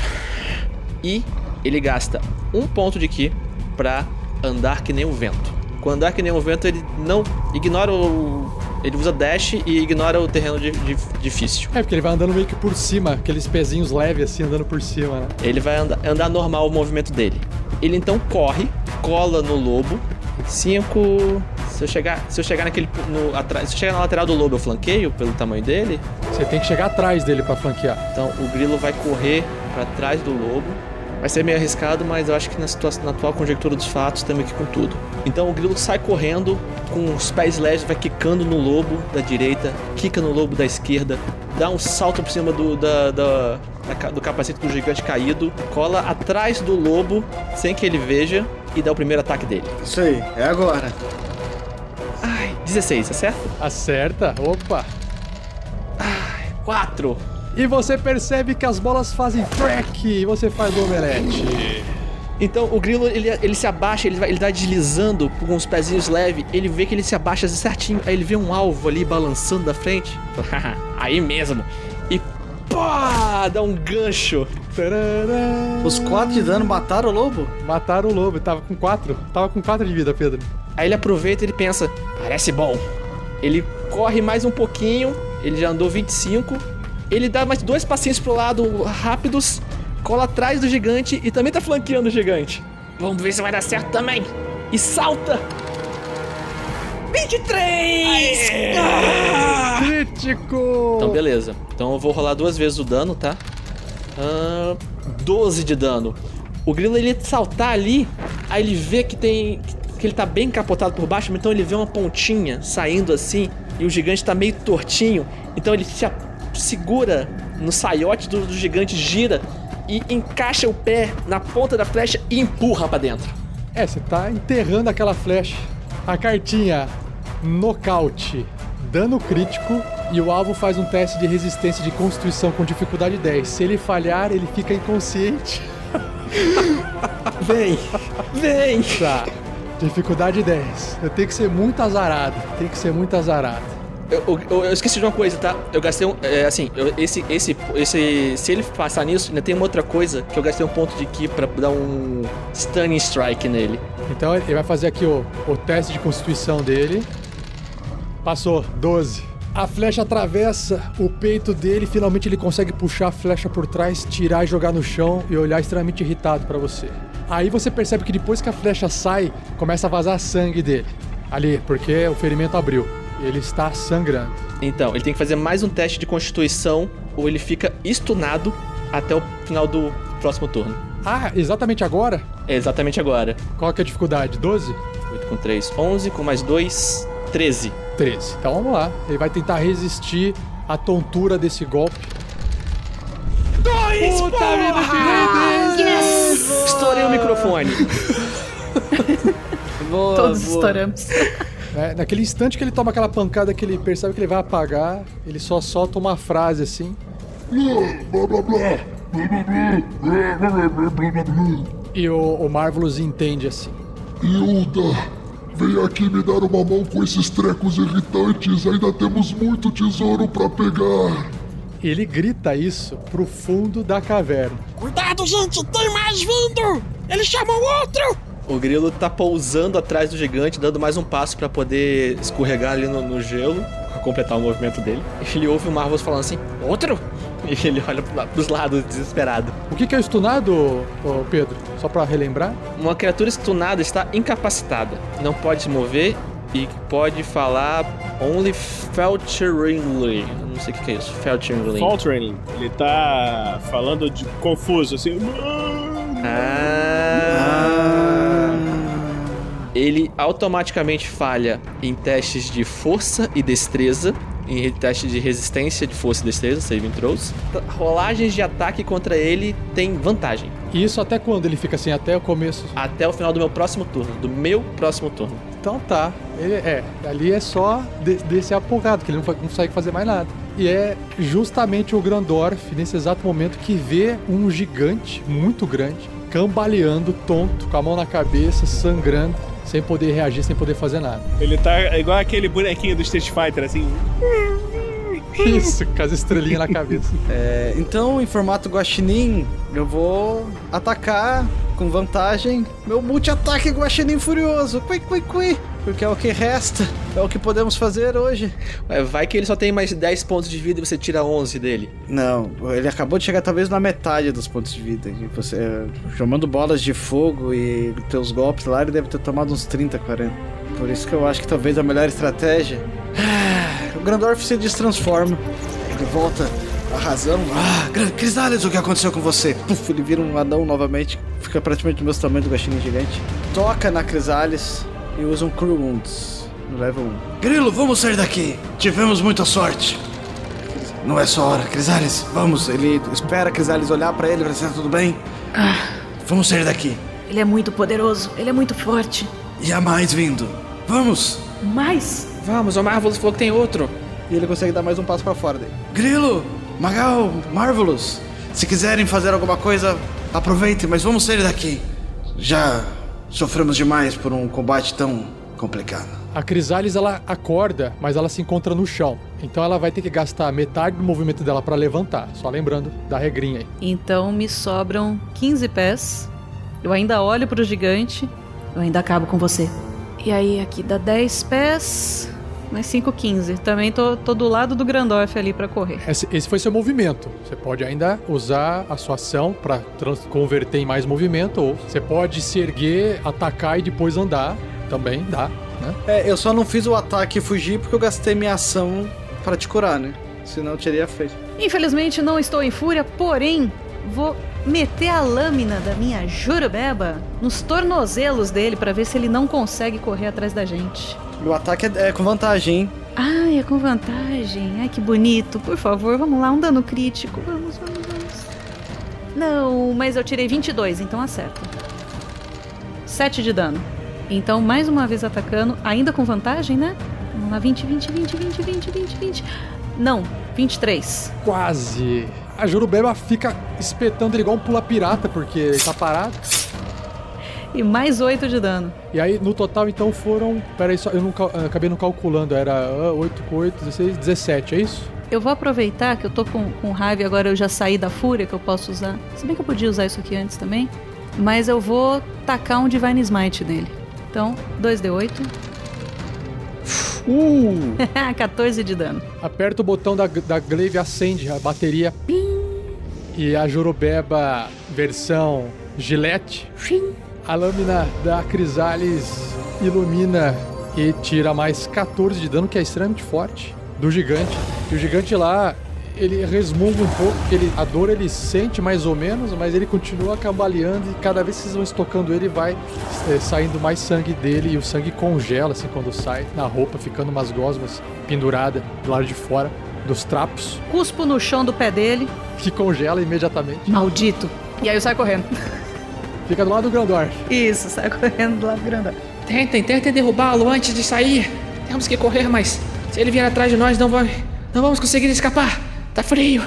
E ele gasta um ponto de ki pra andar que nem o vento. Com andar que nem o vento, ele não ignora o. Ele usa dash e ignora o terreno di- di- difícil. É, porque ele vai andando meio que por cima, aqueles pezinhos leves assim, andando por cima, né? Ele vai andar, andar normal o movimento dele. Ele então corre, cola no lobo. Cinco. Se eu chegar, se eu chegar naquele no atrás, se eu chegar na lateral do lobo, eu flanqueio pelo tamanho dele. Você tem que chegar atrás dele pra flanquear. Então o grilo vai correr pra trás do lobo. Vai ser meio arriscado, mas eu acho que na, situação, na atual conjectura dos fatos temos que ir com tudo. Então o grilo sai correndo com os pés leves, vai quicando no lobo da direita, quica no lobo da esquerda, dá um salto por cima do, da, da- da do capacete do gigante caído, cola atrás do lobo sem que ele veja e dá o primeiro ataque dele. Isso aí, é agora. Ai, 16, acerta? Acerta. Opa. 4. E você percebe que as bolas fazem crack e você faz o omelete. Então o grilo ele, ele se abaixa, ele vai, ele vai deslizando com os pezinhos leves, ele vê que ele se abaixa certinho, aí ele vê um alvo ali balançando da frente. [laughs] aí mesmo. E pá! Dá um gancho. Tarará. Os quatro de dano mataram o lobo? Mataram o lobo, ele tava com quatro. Tava com quatro de vida, Pedro. Aí ele aproveita e ele pensa, parece bom. Ele corre mais um pouquinho, ele já andou 25. Ele dá mais dois passinhos pro lado rápidos, cola atrás do gigante e também tá flanqueando o gigante. Vamos ver se vai dar certo também. E salta! 23! Ah! Crítico! Então, beleza. Então eu vou rolar duas vezes o dano, tá? Ahn, 12 de dano. O grilo ele saltar ali, aí ele vê que tem. que ele tá bem capotado por baixo, então ele vê uma pontinha saindo assim, e o gigante tá meio tortinho, então ele se segura no saiote do, do gigante, gira e encaixa o pé na ponta da flecha e empurra pra dentro. É, você tá enterrando aquela flecha. A cartinha nocaute, dano crítico e o alvo faz um teste de resistência de constituição com dificuldade 10. Se ele falhar, ele fica inconsciente. [laughs] Vem! Vem! Tá. Dificuldade 10. Eu tenho que ser muito azarado. Tem que ser muito azarado. Eu, eu- eu esqueci de uma coisa, tá? Eu gastei um. É, assim, eu- esse, esse, esse. Se ele passar nisso, ainda tem uma outra coisa que eu gastei um ponto de ki pra dar um stunning strike nele. Então ele vai fazer aqui o, o teste de constituição dele. Passou, 12. A flecha atravessa o peito dele, finalmente ele consegue puxar a flecha por trás, tirar e jogar no chão e olhar extremamente irritado pra você. Aí você percebe que depois que a flecha sai, começa a vazar sangue dele. Ali, porque o ferimento abriu. Ele está sangrando. Então, ele tem que fazer mais um teste de constituição ou ele fica estunado até o final do próximo turno. Ah, exatamente agora? É exatamente agora. Qual que é a dificuldade? 12? 8 com 3, 11, com mais 2, 13. 13. Então vamos lá. Ele vai tentar resistir à tontura desse golpe. Dois! Puta vida, Estourei o microfone. Boa, [laughs] Todos boa. estouramos. É, naquele instante que ele toma aquela pancada que ele percebe que ele vai apagar, ele só solta uma frase assim. Blá, blá, blá. E o, o Marvelous entende assim. Hilda, vem aqui me dar uma mão com esses trecos irritantes. Ainda temos muito tesouro pra pegar. Ele grita isso pro fundo da caverna. Cuidado, gente, tem mais vindo! Ele chamou outro! O grilo tá pousando atrás do gigante, dando mais um passo pra poder escorregar ali no, no gelo, pra completar o movimento dele. Ele ouve o Marvelous falando assim: Outro? E ele olha pros lados, desesperado. O que, que é stunado, ô, Pedro? Só pra relembrar? Uma criatura stunada está incapacitada, não pode se mover e pode falar only falteringly. Não sei o que que é isso, falteringly. Faltering, ele tá falando de confuso, assim. Ah. Ele automaticamente falha em testes de força e destreza, em testes de resistência de força e destreza, saving throws. Rolagens de ataque contra ele tem vantagem. E isso até quando ele fica assim? Até o começo? Até o final do meu próximo turno. Do meu próximo turno. Então tá. Ele, é, ali é só de, desse apogado, que ele não, não consegue fazer mais nada. E é justamente o Grandorf, nesse exato momento, que vê um gigante muito grande, cambaleando, tonto, com a mão na cabeça, sangrando, sem poder reagir, sem poder fazer nada. Ele tá igual aquele bonequinho do Street Fighter, assim. [laughs] Isso, com as estrelinhas na cabeça. É, então, em formato guaxinim, eu vou atacar com vantagem meu multi-ataque guaxinim furioso. Cui, cui, cui. Porque é o que resta, é o que podemos fazer hoje. Ué, Vai que ele só tem mais 10 pontos de vida e você tira 11 dele. Não, ele acabou de chegar talvez na metade dos pontos de vida. E você, é, chamando bolas de fogo e teus golpes lá, ele deve ter tomado uns 30, 40. Por isso que eu acho que talvez a melhor estratégia. O Grandorf se destransforma. Ele volta a razão. Ah, Gran- Crisales, o que aconteceu com você? Puf, ele vira um anão novamente. Fica praticamente do mesmo tamanho do guaxinim gigante. Toca na Crisales e usa um Cruel Wounds no level 1. Grilo, vamos sair daqui. Tivemos muita sorte. Não é só hora, Crisales, vamos. Ele espera Crisales olhar pra ele, pra dizer, tudo bem? Vamos sair daqui. Ele é muito poderoso, ele é muito forte. E há mais vindo. Vamos. Mas Vamos, o Marvelous falou que tem outro. E ele consegue dar mais um passo pra fora dele. Grilo, Magal, Marvelous, se quiserem fazer alguma coisa, aproveitem, mas vamos sair daqui. Já sofremos demais por um combate tão complicado. A Crisales ela acorda, mas ela se encontra no chão. Então ela vai ter que gastar metade do movimento dela pra levantar. Só lembrando da regrinha aí. Então me sobram 15 pés. Eu ainda olho pro gigante. Eu ainda acabo com você. E aí aqui dá 10 pés. Mais 5, 15. Também tô, tô do lado do Grandorf ali pra correr. Esse, esse foi seu movimento. Você pode ainda usar a sua ação pra trans- converter em mais movimento, ou você pode se erguer, atacar e depois andar. Também dá, né? É, eu só não fiz o ataque e fugir porque eu gastei minha ação pra te curar, né? Senão eu teria feito. Infelizmente não estou em fúria, porém vou meter a lâmina da minha jurubeba nos tornozelos dele pra ver se ele não consegue correr atrás da gente. O ataque é, é com vantagem, hein? Ai, é com vantagem. Ai, que bonito. Por favor, vamos lá, um dano crítico. Vamos, vamos, vamos. Não, mas eu tirei 22, então acerta. 7 de dano. Então, mais uma vez atacando, ainda com vantagem, né? Vamos lá, 20, 20, 20, 20, 20, 20, 20. Não, 23. Quase. A Jurubeba fica espetando ele igual um pula-pirata, porque ele tá parado. E mais 8 de dano. E aí, no total, então, foram. Pera aí, só, eu não, eu acabei não calculando. Era ah, 8 com 8, 16, 17, é isso? Eu vou aproveitar que eu tô com, com raiva e agora eu já saí da fúria que eu posso usar. Se bem que eu podia usar isso aqui antes também. Mas eu vou tacar um Divine Smite nele. Então, 2d8. Uh! [laughs] 14 de dano. Aperta o botão da, da Glaive acende a bateria. E a Jurubeba versão Gillette. A lâmina da Crisales ilumina e tira mais 14 de dano, que é extremamente forte, do gigante. E o gigante lá, ele resmunga um pouco, ele, a dor ele sente mais ou menos, mas ele continua cambaleando e cada vez que vocês vão estocando ele, vai é, saindo mais sangue dele e o sangue congela, assim, quando sai na roupa, ficando umas gosmas penduradas do lado de fora dos trapos, Cuspo no chão do pé dele. que congela imediatamente. Maldito. E aí eu saio correndo. Fica do lado do Grandor. Isso, saio correndo do lado do grandão. Tentem, tentem derrubá-lo antes de sair. Temos que correr, mas se ele vier atrás de nós, não, vai, não vamos conseguir escapar. Tá frio.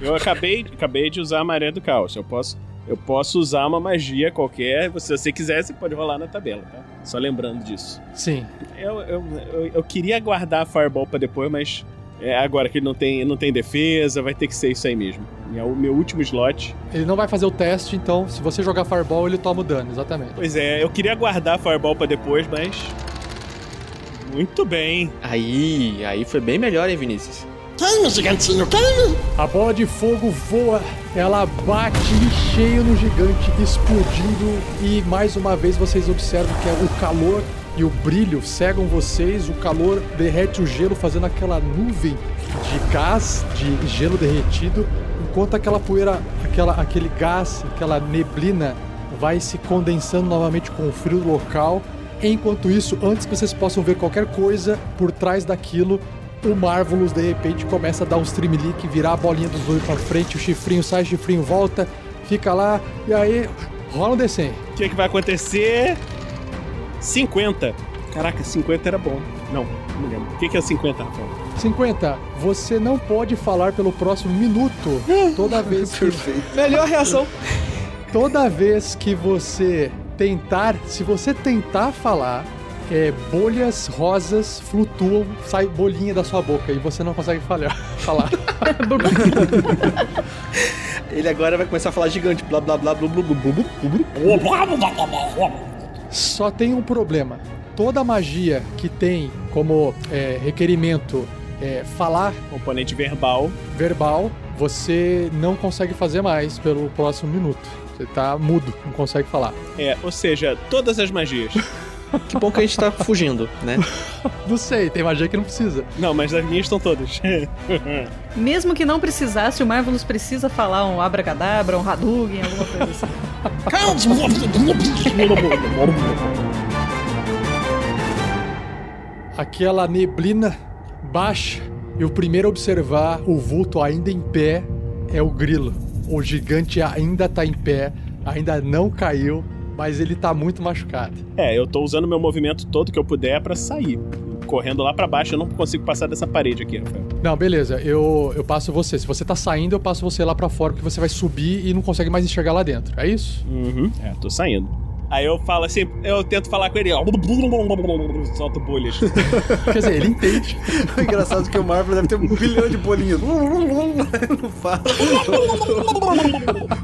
Eu acabei, acabei de usar a maré do caos. Eu posso, eu posso usar uma magia qualquer. Se você quiser, você pode rolar na tabela, tá? Só lembrando disso. Sim. Eu, eu, eu, eu queria guardar a Fireball pra depois, mas é, agora que ele não tem, não tem defesa, vai ter que ser isso aí mesmo. É o meu último slot. Ele não vai fazer o teste, então se você jogar Fireball, ele toma o dano, exatamente. Pois é, eu queria guardar Fireball pra depois, mas. Muito bem. Aí, aí foi bem melhor, hein, Vinícius? Quem, gigantinho? Quem? A bola de fogo voa, ela bate em cheio no gigante, explodindo. E mais uma vez vocês observam que é o calor e o brilho cegam vocês. O calor derrete o gelo, fazendo aquela nuvem de gás, de gelo derretido. Enquanto aquela poeira, aquela, aquele gás, aquela neblina vai se condensando novamente com o frio local. Enquanto isso, antes que vocês possam ver qualquer coisa por trás daquilo, o Marvelous de repente começa a dar um streamlick, virar a bolinha dos dois pra frente, o chifrinho sai, o chifrinho volta, fica lá, e aí rola um descem. O que, é que vai acontecer? 50. Caraca, 50 era bom. Não, não me lembro. O que, é 50, Rafael? 50, você não pode falar pelo próximo minuto toda vez que, Melhor reação. toda vez que você tentar, se você tentar falar, é, bolhas rosas flutuam, sai bolinha da sua boca e você não consegue falhar, falar. Ele agora vai começar a falar gigante. Blá blá blá blá blá blá blá blá blá. Só tem um problema. Toda magia que tem como é, requerimento é, falar Componente verbal. verbal, você não consegue fazer mais pelo próximo minuto. Você tá mudo, não consegue falar. É, ou seja, todas as magias. [laughs] Que bom que a gente tá fugindo, né? [laughs] Não sei, tem magia que não precisa. Não, mas as minhas estão todas. [laughs] Mesmo que não precisasse, o Marvelous precisa falar um abracadabra, um Hadouken, alguma coisa assim. [laughs] Aquela neblina baixa e o primeiro a observar o vulto ainda em pé é o grilo. O gigante ainda tá em pé, ainda não caiu, mas ele tá muito machucado. é, eu tô usando meu movimento todo que eu puder pra sair. Correndo lá pra baixo, eu não consigo passar dessa parede aqui, Rafael. Não, beleza, eu, eu passo você. Se você tá saindo, eu passo você lá pra fora, porque você vai subir e não consegue mais enxergar lá dentro. É isso? Uhum. É, tô saindo. Aí eu falo assim, eu tento falar com ele, ó. Solto bolhas. [laughs] Quer dizer, ele entende. O engraçado é que o Marvel deve ter um bilhão de bolinhas. Não fala.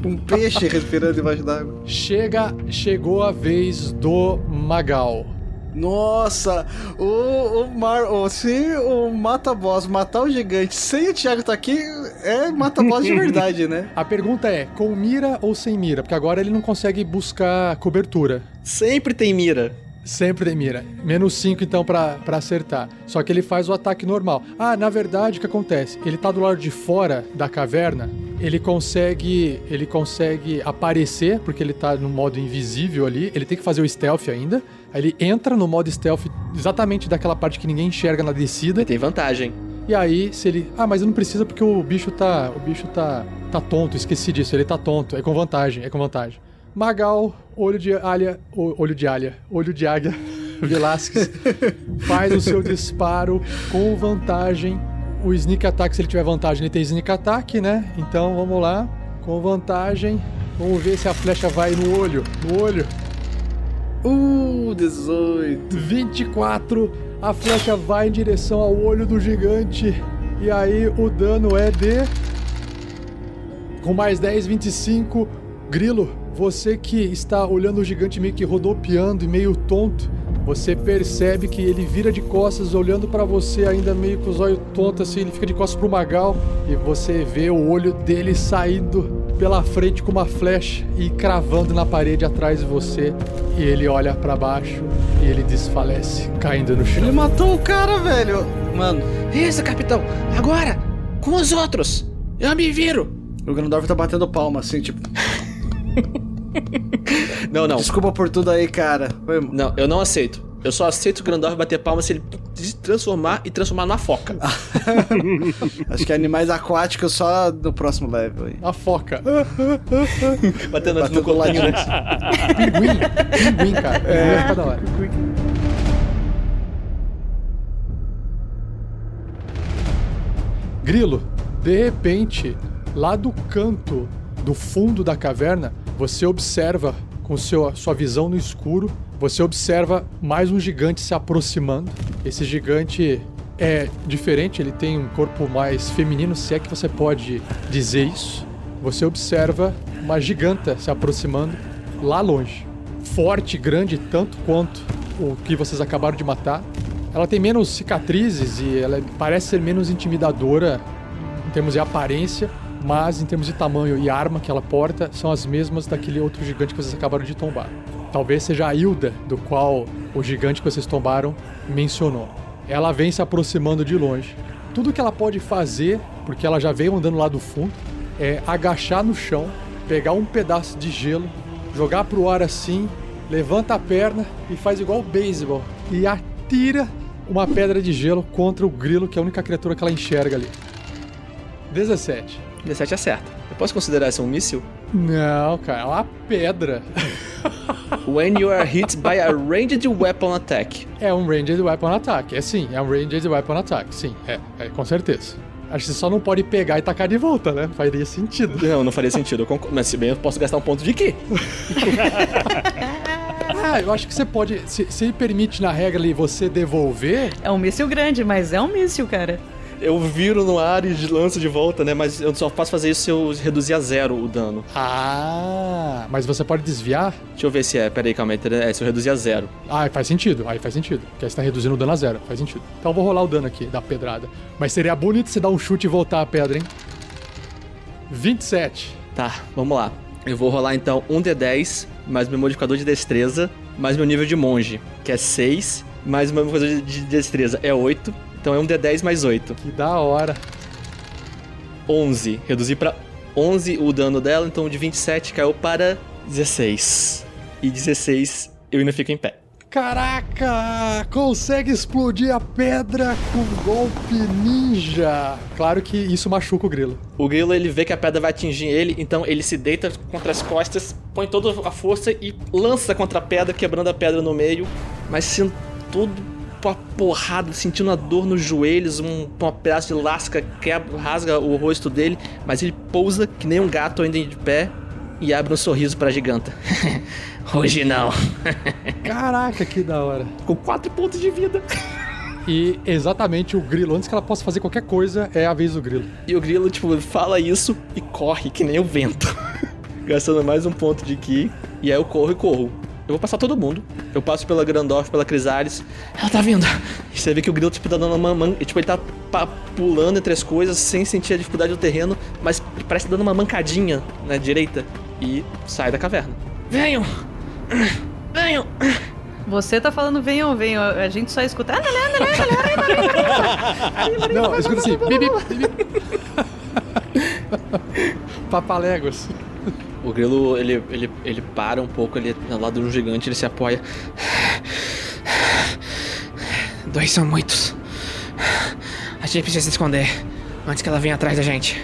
Um peixe respirando debaixo d'água. Chega, chegou a vez do Magal. Nossa, o, o Mar. O, se o Mata Boss matar o gigante sem o Thiago tá aqui, é Mata Boss de [laughs] verdade, né? A pergunta é, com mira ou sem mira? Porque agora ele não consegue buscar cobertura. Sempre tem mira. Sempre tem mira. Menos 5 então pra, pra acertar. Só que ele faz o ataque normal. Ah, na verdade o que acontece? Ele tá do lado de fora da caverna, ele consegue ele consegue aparecer porque ele tá no modo invisível ali, ele tem que fazer o stealth ainda. Aí ele entra no modo stealth exatamente daquela parte que ninguém enxerga na descida. Tem vantagem. E aí, se ele. Ah, mas eu não precisa porque o bicho tá. O bicho tá. tá tonto, esqueci disso. Ele tá tonto. É com vantagem, é com vantagem. Magal, olho de alha. Olho de alha. Olho de águia. [laughs] Velasquez [laughs] faz o seu disparo com vantagem. O sneak attack, se ele tiver vantagem, ele tem sneak attack, né? Então vamos lá. Com vantagem. Vamos ver se a flecha vai no olho. No olho. Uh, 18. 24. A flecha vai em direção ao olho do gigante. E aí o dano é de. Com mais 10, 25. Grilo, você que está olhando o gigante meio que rodopiando e meio tonto, você percebe que ele vira de costas olhando pra você, ainda meio com os olhos tontos assim. Ele fica de costas pro Magal e você vê o olho dele saindo pela frente com uma flecha e cravando na parede atrás de você. E ele olha pra baixo e ele desfalece, caindo no chão. Ele matou o cara, velho. Mano, Isso, capitão! Agora! com os outros. Eu me viro. O Grandorf tá batendo palma, assim, tipo. [laughs] Não, não. Desculpa por tudo aí, cara. Foi... Não, eu não aceito. Eu só aceito o Grandorf bater palma se ele se transformar e transformar numa foca. [laughs] Acho que animais aquáticos só no próximo level aí. A foca. Batendo, Batendo no coladinho. [laughs] Pinguim. Pinguim, cara. É. Fica da hora. Grilo, de repente, lá do canto do fundo da caverna, você observa com seu, sua visão no escuro, você observa mais um gigante se aproximando. Esse gigante é diferente, ele tem um corpo mais feminino, se é que você pode dizer isso. Você observa uma giganta se aproximando lá longe. Forte, grande, tanto quanto o que vocês acabaram de matar. Ela tem menos cicatrizes e ela parece ser menos intimidadora em termos de aparência, mas em termos de tamanho e arma que ela porta, são as mesmas daquele outro gigante que vocês acabaram de tombar. Talvez seja a Hilda, do qual o gigante que vocês tombaram mencionou. Ela vem se aproximando de longe. Tudo que ela pode fazer, porque ela já veio andando lá do fundo, é agachar no chão, pegar um pedaço de gelo, jogar pro ar assim, levanta a perna e faz igual o beisebol e atira uma pedra de gelo contra o grilo, que é a única criatura que ela enxerga ali. 17. 17 acerta. Eu posso considerar isso um míssil? Não, cara, é uma pedra. When you are hit by a ranged weapon attack. É um ranged weapon attack. É sim, é um ranged weapon attack. Sim, é, é com certeza. Acho que você só não pode pegar e tacar de volta, né? Faria sentido. Não, não faria sentido. Mas se bem eu posso gastar um ponto de quê? [laughs] Ah, eu acho que você pode. Se, se permite na regra ali você devolver. É um míssil grande, mas é um míssil, cara. Eu viro no ar e lanço de volta, né? Mas eu só posso fazer isso se eu reduzir a zero o dano. Ah, mas você pode desviar? Deixa eu ver se é. Pera aí, calma aí. É, se eu reduzir a zero. Ah, faz sentido. Aí faz sentido. Porque aí você tá reduzindo o dano a zero. Faz sentido. Então eu vou rolar o dano aqui da pedrada. Mas seria bonito você dar um chute e voltar a pedra, hein? 27. Tá, vamos lá. Eu vou rolar então um D10, mais meu modificador de destreza, mais meu nível de monge, que é 6, mais meu modificador de destreza é 8. Então é um D10 mais 8. Que da hora. 11. Reduzi pra 11 o dano dela, então de 27 caiu para 16. E 16 eu ainda fico em pé. Caraca! Consegue explodir a pedra com golpe ninja. Claro que isso machuca o grilo. O grilo ele vê que a pedra vai atingir ele, então ele se deita contra as costas, põe toda a força e lança contra a pedra, quebrando a pedra no meio, mas sendo todo uma porrada, sentindo a dor nos joelhos, um, um pedaço de lasca quebra, rasga o rosto dele, mas ele pousa que nem um gato ainda de pé e abre um sorriso pra giganta. [laughs] Hoje não. [laughs] Caraca, que da hora. Com quatro pontos de vida. E exatamente o grilo, antes que ela possa fazer qualquer coisa, é a vez do grilo. E o grilo, tipo, fala isso e corre que nem o vento. [laughs] Gastando mais um ponto de ki. E aí eu corro e corro. Eu vou passar todo mundo. Eu passo pela Grandorf, pela Crisales. Ela tá vindo. E você vê que o grilo, tipo, tá dando uma man... Tipo, ele tá pulando entre as coisas sem sentir a dificuldade do terreno, mas parece dando uma mancadinha na direita. E sai da caverna. Venham! Venham! Você tá falando venham, venham. A gente só escuta. Não, escuta assim. [laughs] Papaléguas. O grilo, ele, ele, ele para um pouco ali ao lado de um gigante, ele se apoia. Dois são muitos. A gente precisa se esconder antes que ela venha atrás da gente.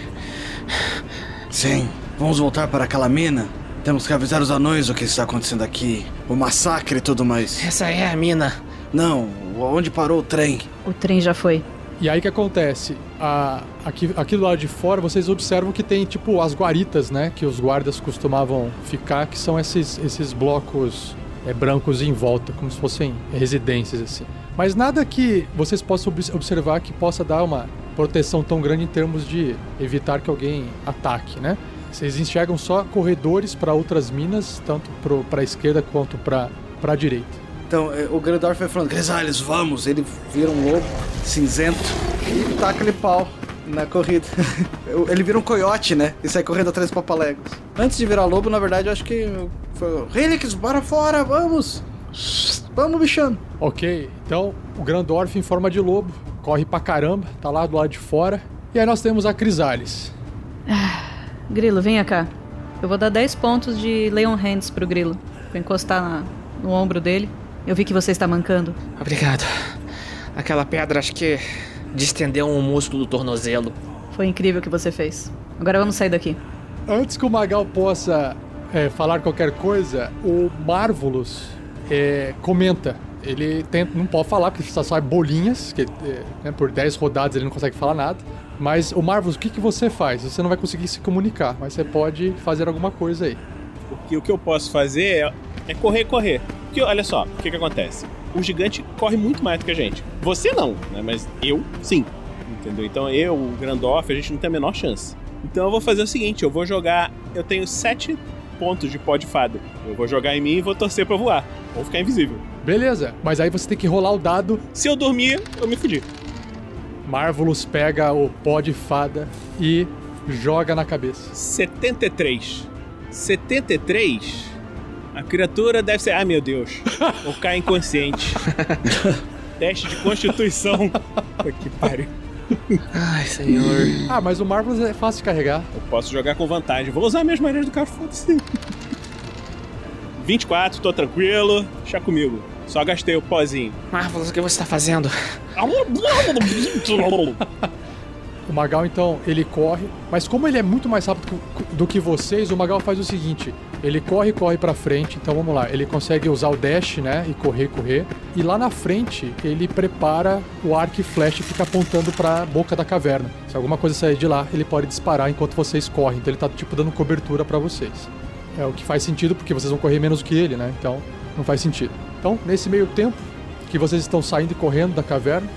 Sim, vamos voltar para aquela mina. Temos que avisar os anões o que está acontecendo aqui. O massacre e tudo mais. Essa é a mina. Não, onde parou o trem? O trem já foi. E aí que acontece? A, aqui, aqui do lado de fora vocês observam que tem tipo as guaritas, né? Que os guardas costumavam ficar, que são esses, esses blocos é, brancos em volta, como se fossem residências assim. Mas nada que vocês possam ob- observar que possa dar uma proteção tão grande em termos de evitar que alguém ataque, né? Vocês enxergam só corredores para outras minas, tanto para a esquerda quanto para a direita. Então, eh, o Grandorf vai falando, Crisales, vamos. Ele vira um lobo cinzento e taca ele pau na corrida. [laughs] ele vira um coiote, né? E sai correndo atrás dos papalegos. Antes de virar lobo, na verdade, eu acho que foi... Helix, bora fora, vamos! Vamos, bichano! Ok, então o Grandorf em forma de lobo corre pra caramba, tá lá do lado de fora E aí nós temos a Crisales. Grilo, venha cá. Eu vou dar 10 pontos de Leon Hands pro Grilo. Vou encostar na- no ombro dele. Eu vi que você está mancando. Obrigado. Aquela pedra acho que distendeu um músculo do tornozelo. Foi incrível o que você fez. Agora vamos sair daqui. Antes que o Magal possa é, falar qualquer coisa, o Marvelous é, comenta. Ele tenta, não pode falar, porque só sai bolinhas, que é, né, por 10 rodadas ele não consegue falar nada. Mas, o Marvelous, o que, que você faz? Você não vai conseguir se comunicar, mas você pode fazer alguma coisa aí. Porque o que eu posso fazer é, é correr, correr. Porque olha só, o que, que acontece? O gigante corre muito mais do que a gente. Você não, né? Mas eu, sim. Entendeu? Então eu, o Grandorf, a gente não tem a menor chance. Então eu vou fazer o seguinte: eu vou jogar. Eu tenho sete pontos de pó de fada. Eu vou jogar em mim e vou torcer pra voar. Vou ficar invisível. Beleza, mas aí você tem que rolar o dado. Se eu dormir, eu me fudi. Marvelous pega o pó de fada e joga na cabeça. 73. 73? A criatura deve ser. Ai meu Deus. Vou ficar inconsciente. [laughs] Teste de constituição. Que pariu. Ai, senhor. Ah, mas o Marvelous é fácil de carregar. Eu posso jogar com vantagem. Vou usar minhas maneiras do cara, foda-se. 24, tô tranquilo. Deixa comigo. Só gastei o pozinho. Marvelous, o que você tá fazendo? [laughs] O Magal, então, ele corre, mas como ele é muito mais rápido do que vocês, o Magal faz o seguinte: ele corre, corre pra frente. Então vamos lá, ele consegue usar o dash, né? E correr, correr. E lá na frente, ele prepara o arco e flecha e fica apontando pra boca da caverna. Se alguma coisa sair de lá, ele pode disparar enquanto vocês correm. Então ele tá, tipo, dando cobertura pra vocês. É o que faz sentido, porque vocês vão correr menos que ele, né? Então não faz sentido. Então, nesse meio tempo que vocês estão saindo e correndo da caverna,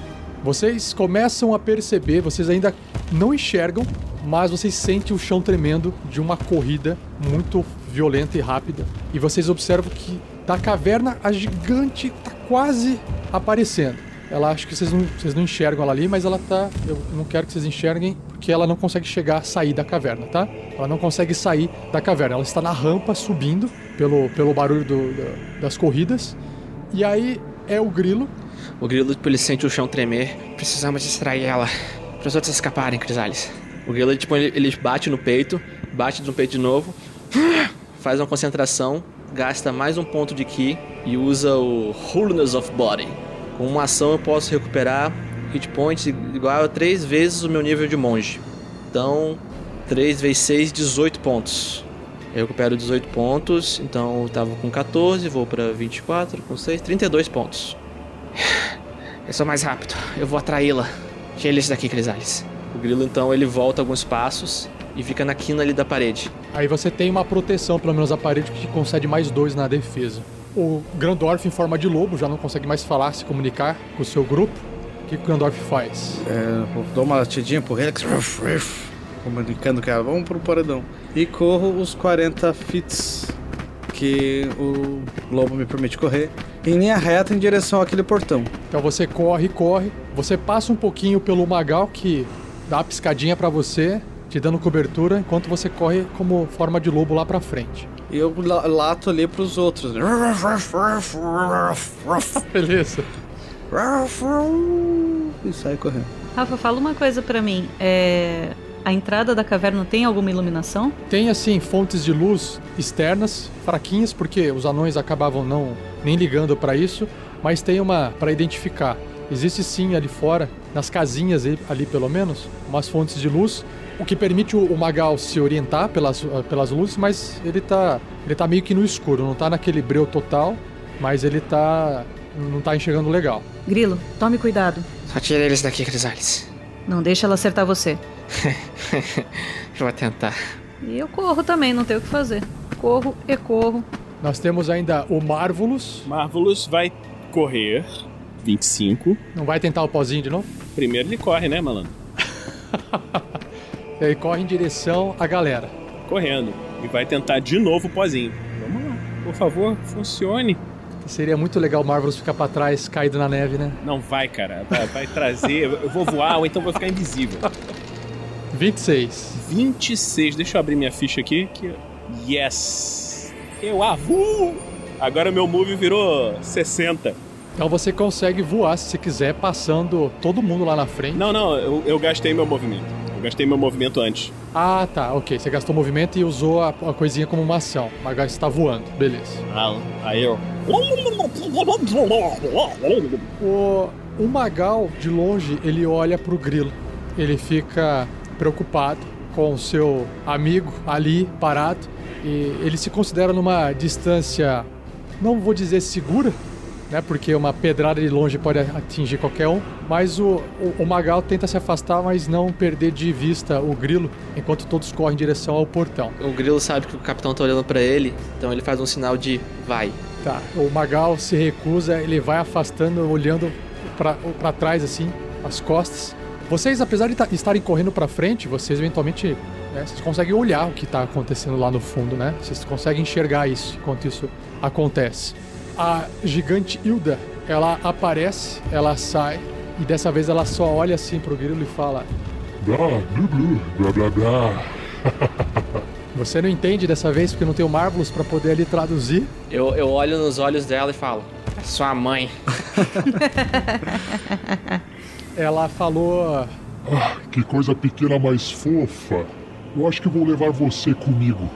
vocês começam a perceber, vocês ainda não enxergam, mas vocês sentem o chão tremendo de uma corrida muito violenta e rápida. E vocês observam que da caverna a gigante tá quase aparecendo. Ela acha que vocês não, vocês não enxergam ela ali, mas ela tá. Eu não quero que vocês enxerguem, porque ela não consegue chegar, sair da caverna, tá? Ela não consegue sair da caverna. Ela está na rampa subindo pelo, pelo barulho do- da- das corridas. E aí é o grilo O grilo, tipo, ele sente o chão tremer. Precisamos distrair ela. Para os outros escaparem, Crisales. O grilo, tipo, ele, ele bate no peito, bate no peito de novo, [sighs] faz uma concentração, gasta mais um ponto de ki e usa o Wholeness of Body. Com uma ação eu posso recuperar hit points igual a 3 vezes o meu nível de monge. Então, 3 vezes 6, 18 pontos. Eu recupero 18 pontos, então eu tava com 14, vou pra 24, com 6, 32 pontos. Eu sou mais rápido, eu vou atraí-la. Tira eles daqui, Crisales. O grilo então ele volta alguns passos e fica na quina ali da parede. Aí você tem uma proteção, pelo menos a parede, que te concede mais dois na defesa. O Grandorf, em forma de lobo, já não consegue mais falar, se comunicar com o seu grupo. O que, o Grandorf faz? É, dou uma latidinha pro Helix, comunicando que ah, vamos pro paredão. E corro os 40 fits que o lobo me permite correr em linha reta em direção àquele portão. Então você corre, corre. Você passa um pouquinho pelo Magal, que dá uma piscadinha pra você, te dando cobertura, enquanto você corre como forma de lobo lá pra frente. E eu la- lato ali pros outros. né? Beleza. E sai correndo. Rafa, fala uma coisa pra mim. É... A entrada da caverna tem alguma iluminação? Tem assim fontes de luz externas, fraquinhas, porque os anões acabavam não nem ligando para isso, mas tem uma para identificar. Existe sim ali fora, nas casinhas ali, pelo menos, umas fontes de luz, o que permite o, o Magal se orientar pelas, ah, pelas luzes, mas ele tá ele tá meio que no escuro, não tá naquele breu total, mas ele tá não tá enxergando legal. Grilo, tome cuidado. Só tira eles daqui, Crisales. Não deixa ela acertar você. Eu [laughs] vou tentar. E eu corro também, não tenho o que fazer. Corro e corro. Nós temos ainda o Marvelous, Marvelous vai correr. 25. não vai tentar o pozinho de novo? Primeiro ele corre, né, malandro? [laughs] Ele corre em direção à galera. Correndo. E vai tentar de novo o pozinho. Vamos lá. Por favor, funcione. Seria muito legal o Marvelous ficar pra trás, caído na neve, né? Não vai, cara. Vai, vai trazer. Eu vou voar ou então vou ficar invisível. 26. 26. Deixa eu abrir minha ficha aqui. Que... Yes! Eu avu! Agora meu move virou 60. Então você consegue voar se você quiser, passando todo mundo lá na frente. Não, não, eu, eu gastei meu movimento. Gastei meu movimento antes. Ah, tá, ok. Você gastou movimento e usou a, a coisinha como uma ação. O Magal está voando, beleza. Ah, aí eu. O, o Magal, de longe, ele olha pro grilo. Ele fica preocupado com o seu amigo ali parado. E ele se considera numa distância, não vou dizer segura, né? Porque uma pedrada de longe pode atingir qualquer um. Mas o, o, o Magal tenta se afastar, mas não perder de vista o grilo, enquanto todos correm em direção ao portão. O grilo sabe que o capitão tá olhando pra ele, então ele faz um sinal de vai. Tá, o Magal se recusa, ele vai afastando, olhando para trás assim, as costas. Vocês, apesar de ta- estarem correndo para frente, vocês eventualmente né, vocês conseguem olhar o que tá acontecendo lá no fundo, né? Vocês conseguem enxergar isso enquanto isso acontece. A gigante Hilda, ela aparece, ela sai e dessa vez ela só olha assim pro grilo e fala: Blá, blu, blu, blá, blá, blá. [laughs] "Você não entende dessa vez porque não tem o Marvelous para poder ali traduzir?" Eu, eu olho nos olhos dela e falo: É sua mãe. [laughs] Ela falou: Ah, que coisa pequena mais fofa. Eu acho que vou levar você comigo,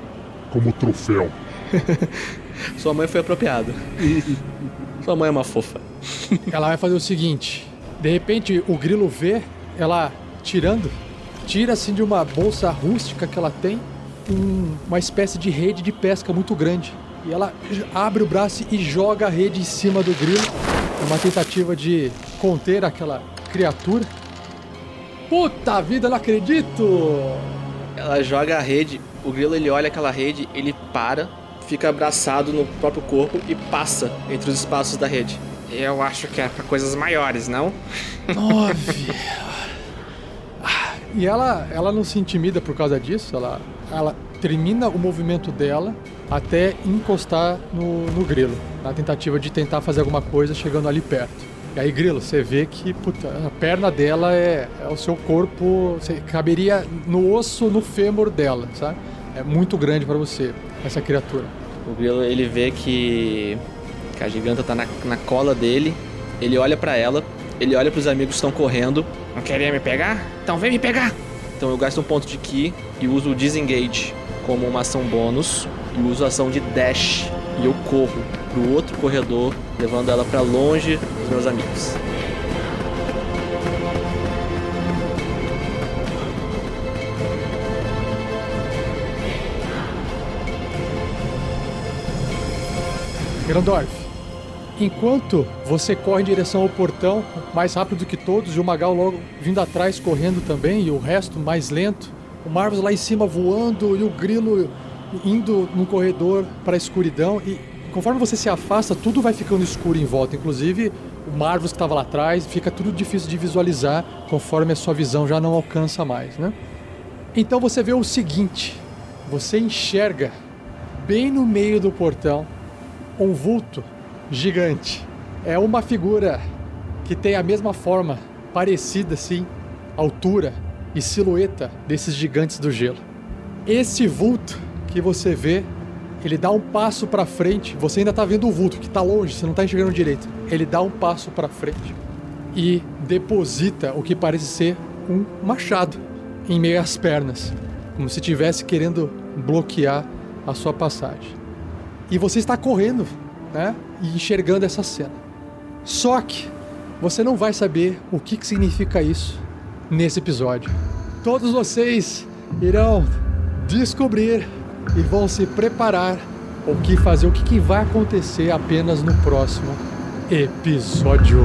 como troféu. [laughs] Sua mãe foi apropriada. [laughs] Sua mãe é uma fofa. Ela vai fazer o seguinte: de repente o grilo vê ela tirando, tira assim de uma bolsa rústica que ela tem um- uma espécie de rede de pesca muito grande. E ela abre o braço e joga a rede em cima do grilo, uma tentativa de conter aquela criatura. Puta vida, não acredito! Ela joga a rede, o grilo ele olha aquela rede, ele para, fica abraçado no próprio corpo e passa entre os espaços da rede. Eu acho que é pra coisas maiores, não? Nove. [laughs] E ela, ela não se intimida por causa disso, ela, ela termina o movimento dela até encostar no, no grilo, na tentativa de tentar fazer alguma coisa chegando ali perto. E aí, grilo, você vê que puta, a perna dela é, é o seu corpo, você caberia no osso, no fêmur dela, sabe? É muito grande pra você, essa criatura. O grilo ele vê que, que a giganta tá na, na cola dele, ele olha pra ela, ele olha pros amigos que estão correndo. Não queria me pegar? Então vem me pegar. Então eu gasto um ponto de ki e uso o disengage como uma ação bônus e uso a ação de dash e eu corro pro outro corredor, levando ela pra longe dos meus amigos. Grandorf, enquanto você corre em direção ao portão, mais rápido que todos, e o Magal logo vindo atrás correndo também, e o resto mais lento, o Marvels lá em cima voando e o grilo indo no corredor para a escuridão, e conforme você se afasta, tudo vai ficando escuro em volta, inclusive o Marvels que estava lá atrás, fica tudo difícil de visualizar conforme a sua visão já não alcança mais, né? Então você vê o seguinte: você enxerga bem no meio do portão um vulto gigante. É uma figura que tem a mesma forma, parecida assim, altura e silhueta desses gigantes do gelo. Esse vulto que você vê, ele dá um passo para frente. Você ainda tá vendo o vulto que tá longe, você não tá enxergando direito. Ele dá um passo para frente e deposita o que parece ser um machado em meio às pernas, como se estivesse querendo bloquear a sua passagem. E você está correndo, né? E enxergando essa cena. Só que você não vai saber o que, que significa isso nesse episódio. Todos vocês irão descobrir e vão se preparar o que fazer, o que, que vai acontecer apenas no próximo episódio.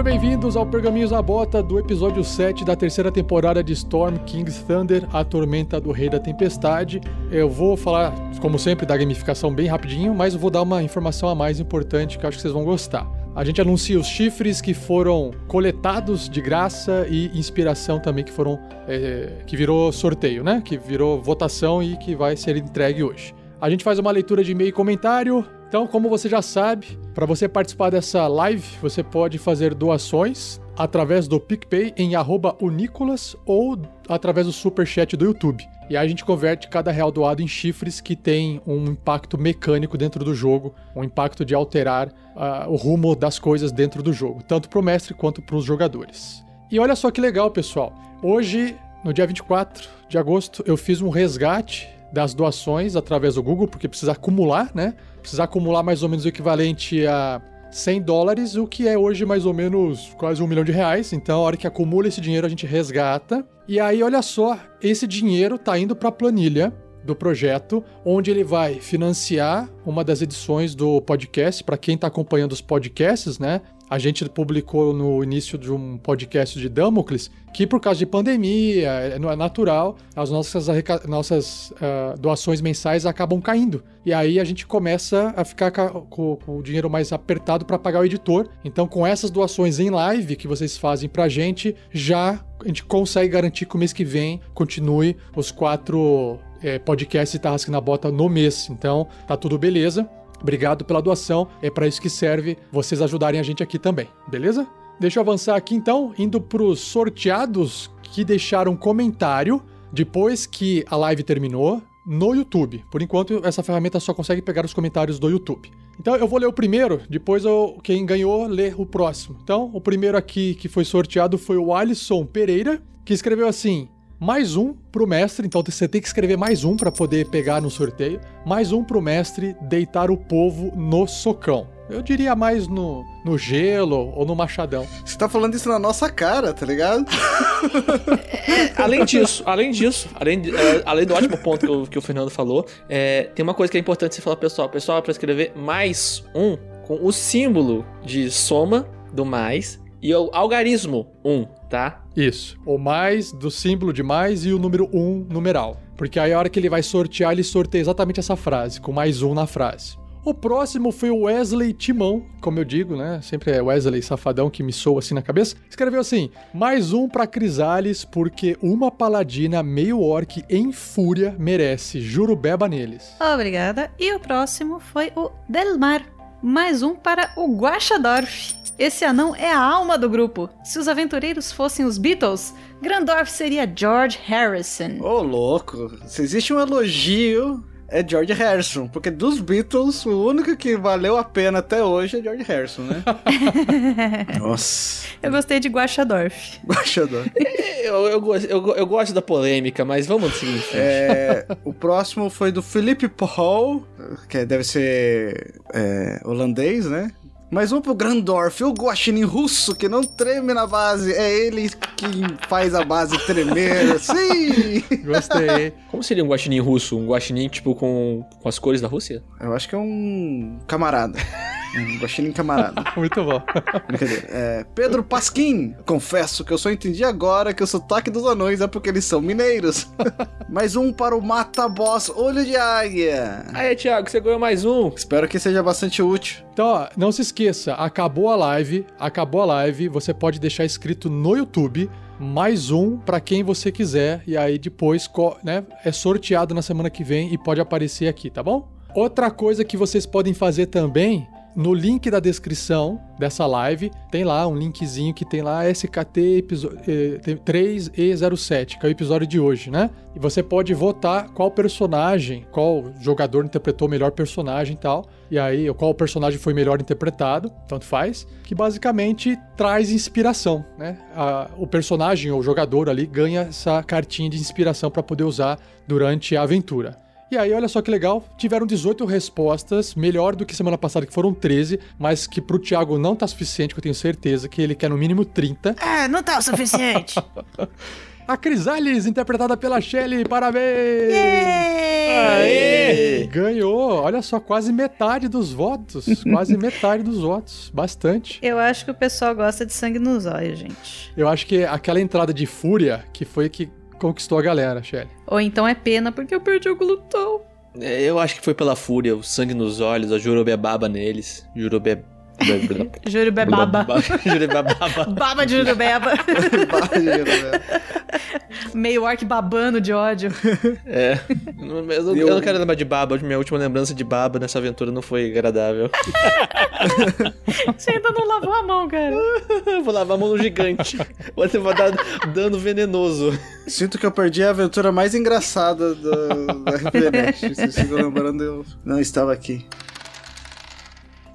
Sejam bem-vindos ao Pergaminhos na Bota do episódio 7 da terceira temporada de Storm King's Thunder, a tormenta do Rei da Tempestade. Eu vou falar, como sempre, da gamificação bem rapidinho, mas vou dar uma informação a mais importante que eu acho que vocês vão gostar. A gente anuncia os chifres que foram coletados de graça e inspiração também que foram é, que virou sorteio, né? Que virou votação e que vai ser entregue hoje. A gente faz uma leitura de e-mail e comentário. Então, como você já sabe, para você participar dessa live, você pode fazer doações através do PicPay em arroba Unicolas ou através do Superchat do YouTube. E aí a gente converte cada real doado em chifres que tem um impacto mecânico dentro do jogo, um impacto de alterar uh, o rumo das coisas dentro do jogo, tanto para o mestre quanto para os jogadores. E olha só que legal, pessoal. Hoje, no dia 24 de agosto, eu fiz um resgate das doações através do Google, porque precisa acumular, né? Precisa acumular mais ou menos o equivalente a 100 dólares, o que é hoje mais ou menos quase um milhão de reais. Então, a hora que acumula esse dinheiro, a gente resgata. E aí, olha só, esse dinheiro tá indo para a planilha do projeto, onde ele vai financiar uma das edições do podcast para quem está acompanhando os podcasts, né? A gente publicou no início de um podcast de Damocles que, por causa de pandemia, é, é natural, as nossas, nossas uh, doações mensais acabam caindo. E aí a gente começa a ficar com, com o dinheiro mais apertado para pagar o editor. Então, com essas doações em live que vocês fazem para a gente, já a gente consegue garantir que o mês que vem continue os quatro é, podcasts de Tarrasque na Bota no mês. Então, tá tudo beleza. Obrigado pela doação, é para isso que serve vocês ajudarem a gente aqui também, beleza? Deixa eu avançar aqui então, indo para os sorteados que deixaram comentário depois que a live terminou no YouTube. Por enquanto, essa ferramenta só consegue pegar os comentários do YouTube. Então eu vou ler o primeiro, depois eu, quem ganhou lê o próximo. Então, o primeiro aqui que foi sorteado foi o Alisson Pereira, que escreveu assim: mais um pro mestre, então você tem que escrever mais um para poder pegar no sorteio. Mais um pro mestre deitar o povo no socão. Eu diria mais no, no gelo ou no machadão. Você tá falando isso na nossa cara, tá ligado? [laughs] é, além disso, além disso, além, é, além do ótimo ponto que o, que o Fernando falou, é, tem uma coisa que é importante você falar pessoal. Pessoal, é pra escrever mais um com o símbolo de soma do mais e o algarismo 1, tá? Isso. O mais do símbolo de mais e o número 1 numeral. Porque aí a hora que ele vai sortear, ele sorteia exatamente essa frase, com mais um na frase. O próximo foi o Wesley Timão, como eu digo, né? Sempre é Wesley Safadão que me soa assim na cabeça. Escreveu assim: mais um pra Crisales, porque uma paladina meio orc em fúria merece. Juro beba neles. Obrigada. E o próximo foi o Delmar. Mais um para o Guaxadorf. Esse anão é a alma do grupo. Se os aventureiros fossem os Beatles, Grandorf seria George Harrison. Ô, oh, louco. Se existe um elogio, é George Harrison. Porque dos Beatles, o único que valeu a pena até hoje é George Harrison, né? [laughs] Nossa. Eu gostei de Guaxadorf. [laughs] Guaxadorf. eu, eu, eu, eu, gosto da polêmica, mas vamos seguir. É, o próximo foi do Felipe Paul, que deve ser é, holandês, né? Mais um pro Grandorf, o guaxinim russo que não treme na base. É ele que faz a base tremer. [laughs] Sim! Gostei. Como seria um guaxinim russo? Um guaxinim, tipo, com, com as cores da Rússia? Eu acho que é um camarada. Um guaxinim camarada. [laughs] Muito bom. Brincadeira. É, Pedro Pasquim. Confesso que eu só entendi agora que o sotaque dos anões é porque eles são mineiros. [laughs] mais um para o Mata Boss Olho de Águia. Aí, Thiago, você ganhou mais um. Espero que seja bastante útil. Então, ó, não se esqueça, acabou a live, acabou a live, você pode deixar escrito no YouTube mais um para quem você quiser e aí depois né, é sorteado na semana que vem e pode aparecer aqui, tá bom? Outra coisa que vocês podem fazer também no link da descrição dessa live, tem lá um linkzinho que tem lá SKT 3E07, que é o episódio de hoje, né? E você pode votar qual personagem, qual jogador interpretou o melhor personagem e tal. E aí, qual personagem foi melhor interpretado, tanto faz, que basicamente traz inspiração, né? A, o personagem ou jogador ali ganha essa cartinha de inspiração para poder usar durante a aventura. E aí, olha só que legal, tiveram 18 respostas, melhor do que semana passada, que foram 13, mas que pro Thiago não tá suficiente, que eu tenho certeza que ele quer no mínimo 30. É, não tá o suficiente. [laughs] a Crisales, interpretada pela Shelley. Parabéns! Aê! Ganhou, olha só, quase metade dos votos. quase [laughs] metade dos votos. Bastante. Eu acho que o pessoal gosta de sangue nos olhos, gente. Eu acho que aquela entrada de fúria que foi que conquistou a galera, Shelley. Ou então é pena porque eu perdi o glutão. É, Eu acho que foi pela fúria, o sangue nos olhos, a jurubebaba neles. Jurube... [laughs] Jurubebaba. Jurubebaba. [laughs] [laughs] Baba de jurubeba. Meio orc babando de ódio. É. Eu, não- eu não quero lembrar de baba. Minha última lembrança de baba nessa aventura não foi agradável. Você ainda não lavou a mão, cara. Eu vou lavar a mão no gigante. Você vai dar dano venenoso. Sinto que eu perdi a aventura mais engraçada do, da RPNet. Vocês ficam lembrando, eu não estava aqui.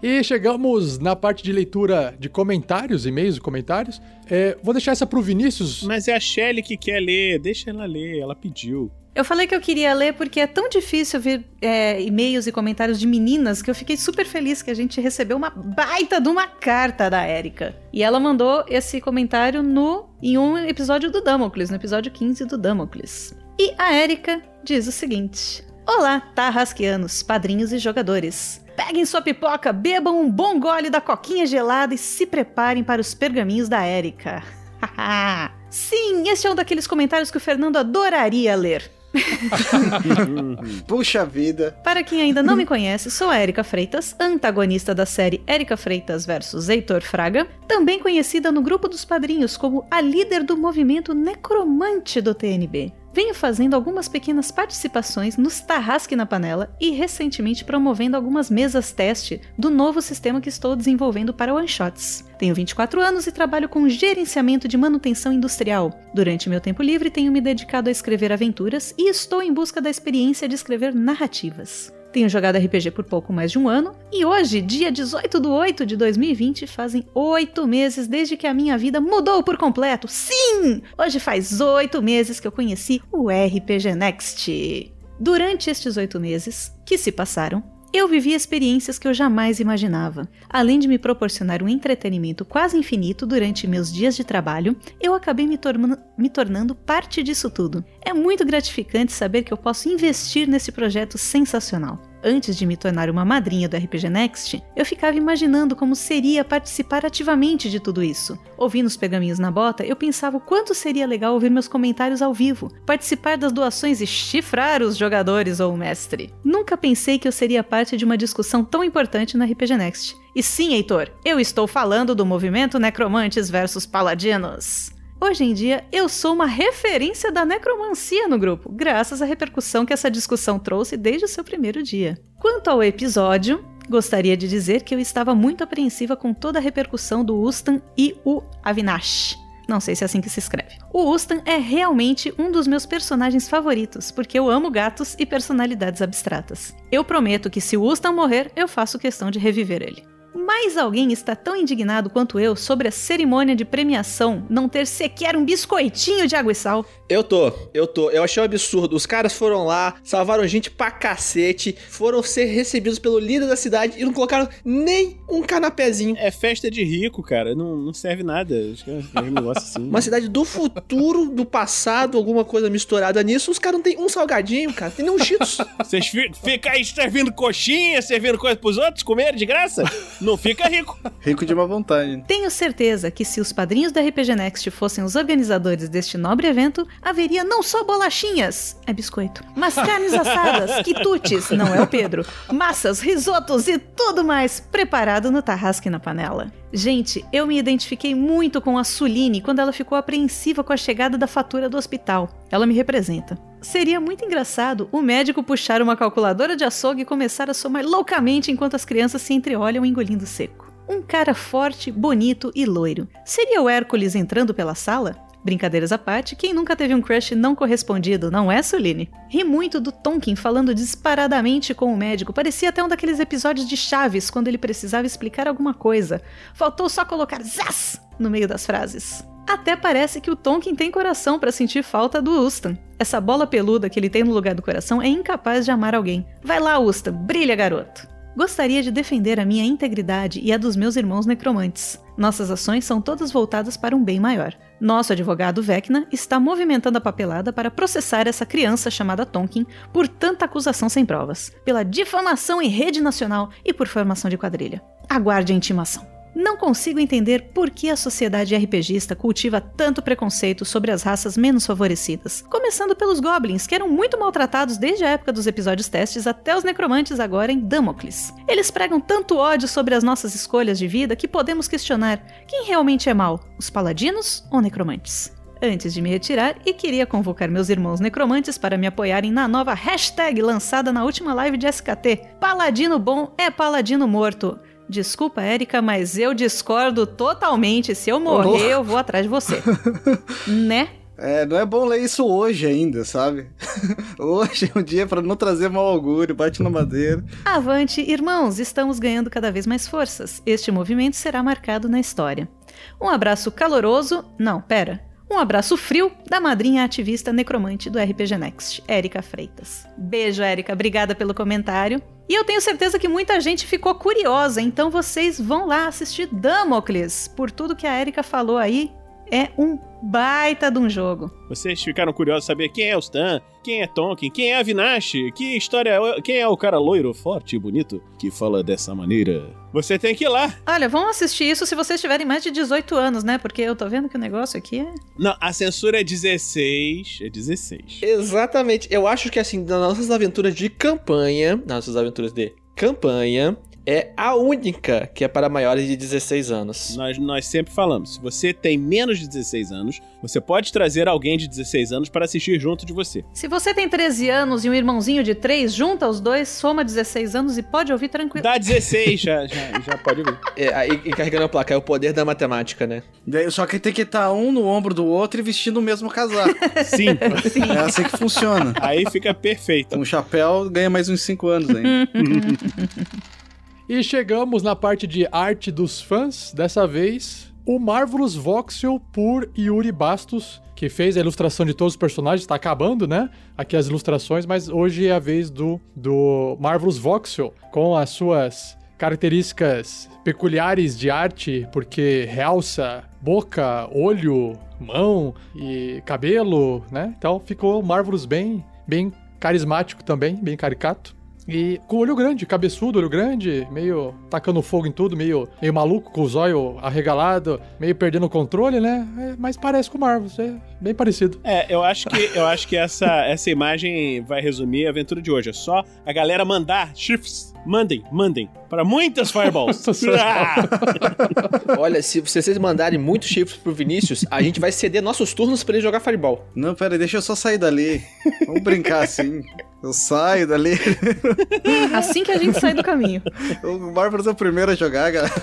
E chegamos na parte de leitura de comentários, e-mails e comentários. É, vou deixar essa pro Vinícius. Mas é a Shelly que quer ler, deixa ela ler, ela pediu. Eu falei que eu queria ler porque é tão difícil ver é, e-mails e comentários de meninas que eu fiquei super feliz que a gente recebeu uma baita de uma carta da Erika. E ela mandou esse comentário no em um episódio do Damocles, no episódio 15 do Damocles. E a Erika diz o seguinte: Olá, tarrasqueanos, padrinhos e jogadores. Peguem sua pipoca, bebam um bom gole da coquinha gelada e se preparem para os pergaminhos da Erika. Haha. [laughs] Sim, esse é um daqueles comentários que o Fernando adoraria ler. [laughs] Puxa vida. Para quem ainda não me conhece, sou a Erika Freitas, antagonista da série Erika Freitas vs Heitor Fraga, também conhecida no grupo dos padrinhos como a líder do movimento necromante do TNB. Venho fazendo algumas pequenas participações nos Tarrasque na Panela e recentemente promovendo algumas mesas teste do novo sistema que estou desenvolvendo para one shots. Tenho 24 anos e trabalho com gerenciamento de manutenção industrial. Durante meu tempo livre, tenho me dedicado a escrever aventuras e estou em busca da experiência de escrever narrativas. Tenho jogado RPG por pouco mais de um ano e hoje, dia 18 de 8 de 2020, fazem oito meses desde que a minha vida mudou por completo. Sim! Hoje faz oito meses que eu conheci o RPG Next. Durante estes oito meses que se passaram, eu vivi experiências que eu jamais imaginava. Além de me proporcionar um entretenimento quase infinito durante meus dias de trabalho, eu acabei me, torna- me tornando parte disso tudo. É muito gratificante saber que eu posso investir nesse projeto sensacional. Antes de me tornar uma madrinha do RPG Next, eu ficava imaginando como seria participar ativamente de tudo isso. Ouvindo os pergaminhos na bota, eu pensava o quanto seria legal ouvir meus comentários ao vivo, participar das doações e chifrar os jogadores ou o mestre. Nunca pensei que eu seria parte de uma discussão tão importante na RPG Next. E sim, Heitor, eu estou falando do movimento Necromantes versus Paladinos. Hoje em dia, eu sou uma referência da necromancia no grupo, graças à repercussão que essa discussão trouxe desde o seu primeiro dia. Quanto ao episódio, gostaria de dizer que eu estava muito apreensiva com toda a repercussão do Ustan e o Avinash. Não sei se é assim que se escreve. O Ustan é realmente um dos meus personagens favoritos, porque eu amo gatos e personalidades abstratas. Eu prometo que se o Ustan morrer, eu faço questão de reviver ele. Mas alguém está tão indignado quanto eu sobre a cerimônia de premiação não ter sequer um biscoitinho de água e sal. Eu tô, eu tô. Eu achei um absurdo. Os caras foram lá, salvaram gente pra cacete, foram ser recebidos pelo líder da cidade e não colocaram nem um canapézinho. É festa de rico, cara. Não, não serve nada. Acho que é um negócio [laughs] assim. Uma cidade do futuro, do passado, alguma coisa misturada nisso. Os caras não tem um salgadinho, cara. Tem nem um cheetos. Vocês fi- ficam aí servindo coxinha, servindo coisa pros outros comerem de graça? Não fica rico. Rico de uma vontade. Tenho certeza que se os padrinhos da RPG Next fossem os organizadores deste nobre evento, haveria não só bolachinhas, é biscoito, mas carnes assadas, [laughs] quitutes, não é o Pedro, massas, risotos e tudo mais preparado no tarrasque na panela. Gente, eu me identifiquei muito com a Suline quando ela ficou apreensiva com a chegada da fatura do hospital. Ela me representa. Seria muito engraçado o médico puxar uma calculadora de açougue e começar a somar loucamente enquanto as crianças se entreolham engolindo seco. Um cara forte, bonito e loiro. Seria o Hércules entrando pela sala? Brincadeiras à parte, quem nunca teve um crush não correspondido, não é, Suline? Ri muito do Tonkin falando disparadamente com o médico. Parecia até um daqueles episódios de Chaves, quando ele precisava explicar alguma coisa. Faltou só colocar zás no meio das frases. Até parece que o Tonkin tem coração para sentir falta do Ustan. Essa bola peluda que ele tem no lugar do coração é incapaz de amar alguém. Vai lá, Ustan, brilha, garoto! Gostaria de defender a minha integridade e a dos meus irmãos necromantes. Nossas ações são todas voltadas para um bem maior. Nosso advogado Vecna está movimentando a papelada para processar essa criança chamada Tonkin por tanta acusação sem provas, pela difamação em rede nacional e por formação de quadrilha. Aguarde a intimação. Não consigo entender por que a sociedade RPGista cultiva tanto preconceito sobre as raças menos favorecidas. Começando pelos goblins, que eram muito maltratados desde a época dos episódios testes até os necromantes agora em Damocles. Eles pregam tanto ódio sobre as nossas escolhas de vida que podemos questionar quem realmente é mal, os paladinos ou necromantes? Antes de me retirar, e queria convocar meus irmãos necromantes para me apoiarem na nova hashtag lançada na última live de SKT: Paladino bom é paladino morto. Desculpa, Érica, mas eu discordo totalmente. Se eu morrer, eu vou atrás de você. [laughs] né? É, não é bom ler isso hoje ainda, sabe? [laughs] hoje é um dia para não trazer mau augúrio, bate na madeira. Avante, irmãos, estamos ganhando cada vez mais forças. Este movimento será marcado na história. Um abraço caloroso. Não, pera. Um abraço frio da madrinha ativista necromante do RPG Next, Érica Freitas. Beijo, Érica. Obrigada pelo comentário. E eu tenho certeza que muita gente ficou curiosa, então vocês vão lá assistir Damocles. Por tudo que a Erika falou aí, é um baita de um jogo. Vocês ficaram curiosos saber quem é o Stan, quem é Tonkin, quem é Avinash, que história é, quem é o cara loiro, forte e bonito que fala dessa maneira. Você tem que ir lá. Olha, vão assistir isso se vocês tiverem mais de 18 anos, né? Porque eu tô vendo que o negócio aqui é. Não, a censura é 16. É 16. Exatamente. Eu acho que assim, nas nossas aventuras de campanha, nas nossas aventuras de campanha, é a única que é para maiores de 16 anos. Nós, nós sempre falamos: se você tem menos de 16 anos, você pode trazer alguém de 16 anos para assistir junto de você. Se você tem 13 anos e um irmãozinho de 3, junta os dois, soma 16 anos e pode ouvir tranquilo. Dá 16, já, já, já pode ouvir. [laughs] É, aí, e carregando a placa, é o poder da matemática, né? Só que tem que estar um no ombro do outro e vestindo o mesmo casaco. [laughs] Sim. Sim. É assim que funciona. Aí fica perfeito. Um chapéu ganha mais uns 5 anos ainda. [laughs] E chegamos na parte de arte dos fãs, dessa vez o Marvelous Voxel por Yuri Bastos, que fez a ilustração de todos os personagens, está acabando, né? Aqui as ilustrações, mas hoje é a vez do, do Marvelous Voxel, com as suas características peculiares de arte, porque realça boca, olho, mão e cabelo, né? Então ficou Marvelous bem, bem carismático também, bem caricato. E com olho grande, cabeçudo, olho grande, meio tacando fogo em tudo, meio, meio maluco, com os olhos arregalados, meio perdendo o controle, né? É, mas parece com o Marvel, é bem parecido. É, eu acho que, eu acho que essa, essa imagem vai resumir a aventura de hoje. É só a galera mandar shifts. Mandem, mandem. Para muitas fireballs. [laughs] Olha, se vocês mandarem muitos shifts pro Vinícius, a gente vai ceder nossos turnos para ele jogar fireball. Não, pera aí, deixa eu só sair dali. Vamos brincar assim. Eu saio dali. Assim que a gente sai do caminho. O Marvel é o primeiro a jogar, galera.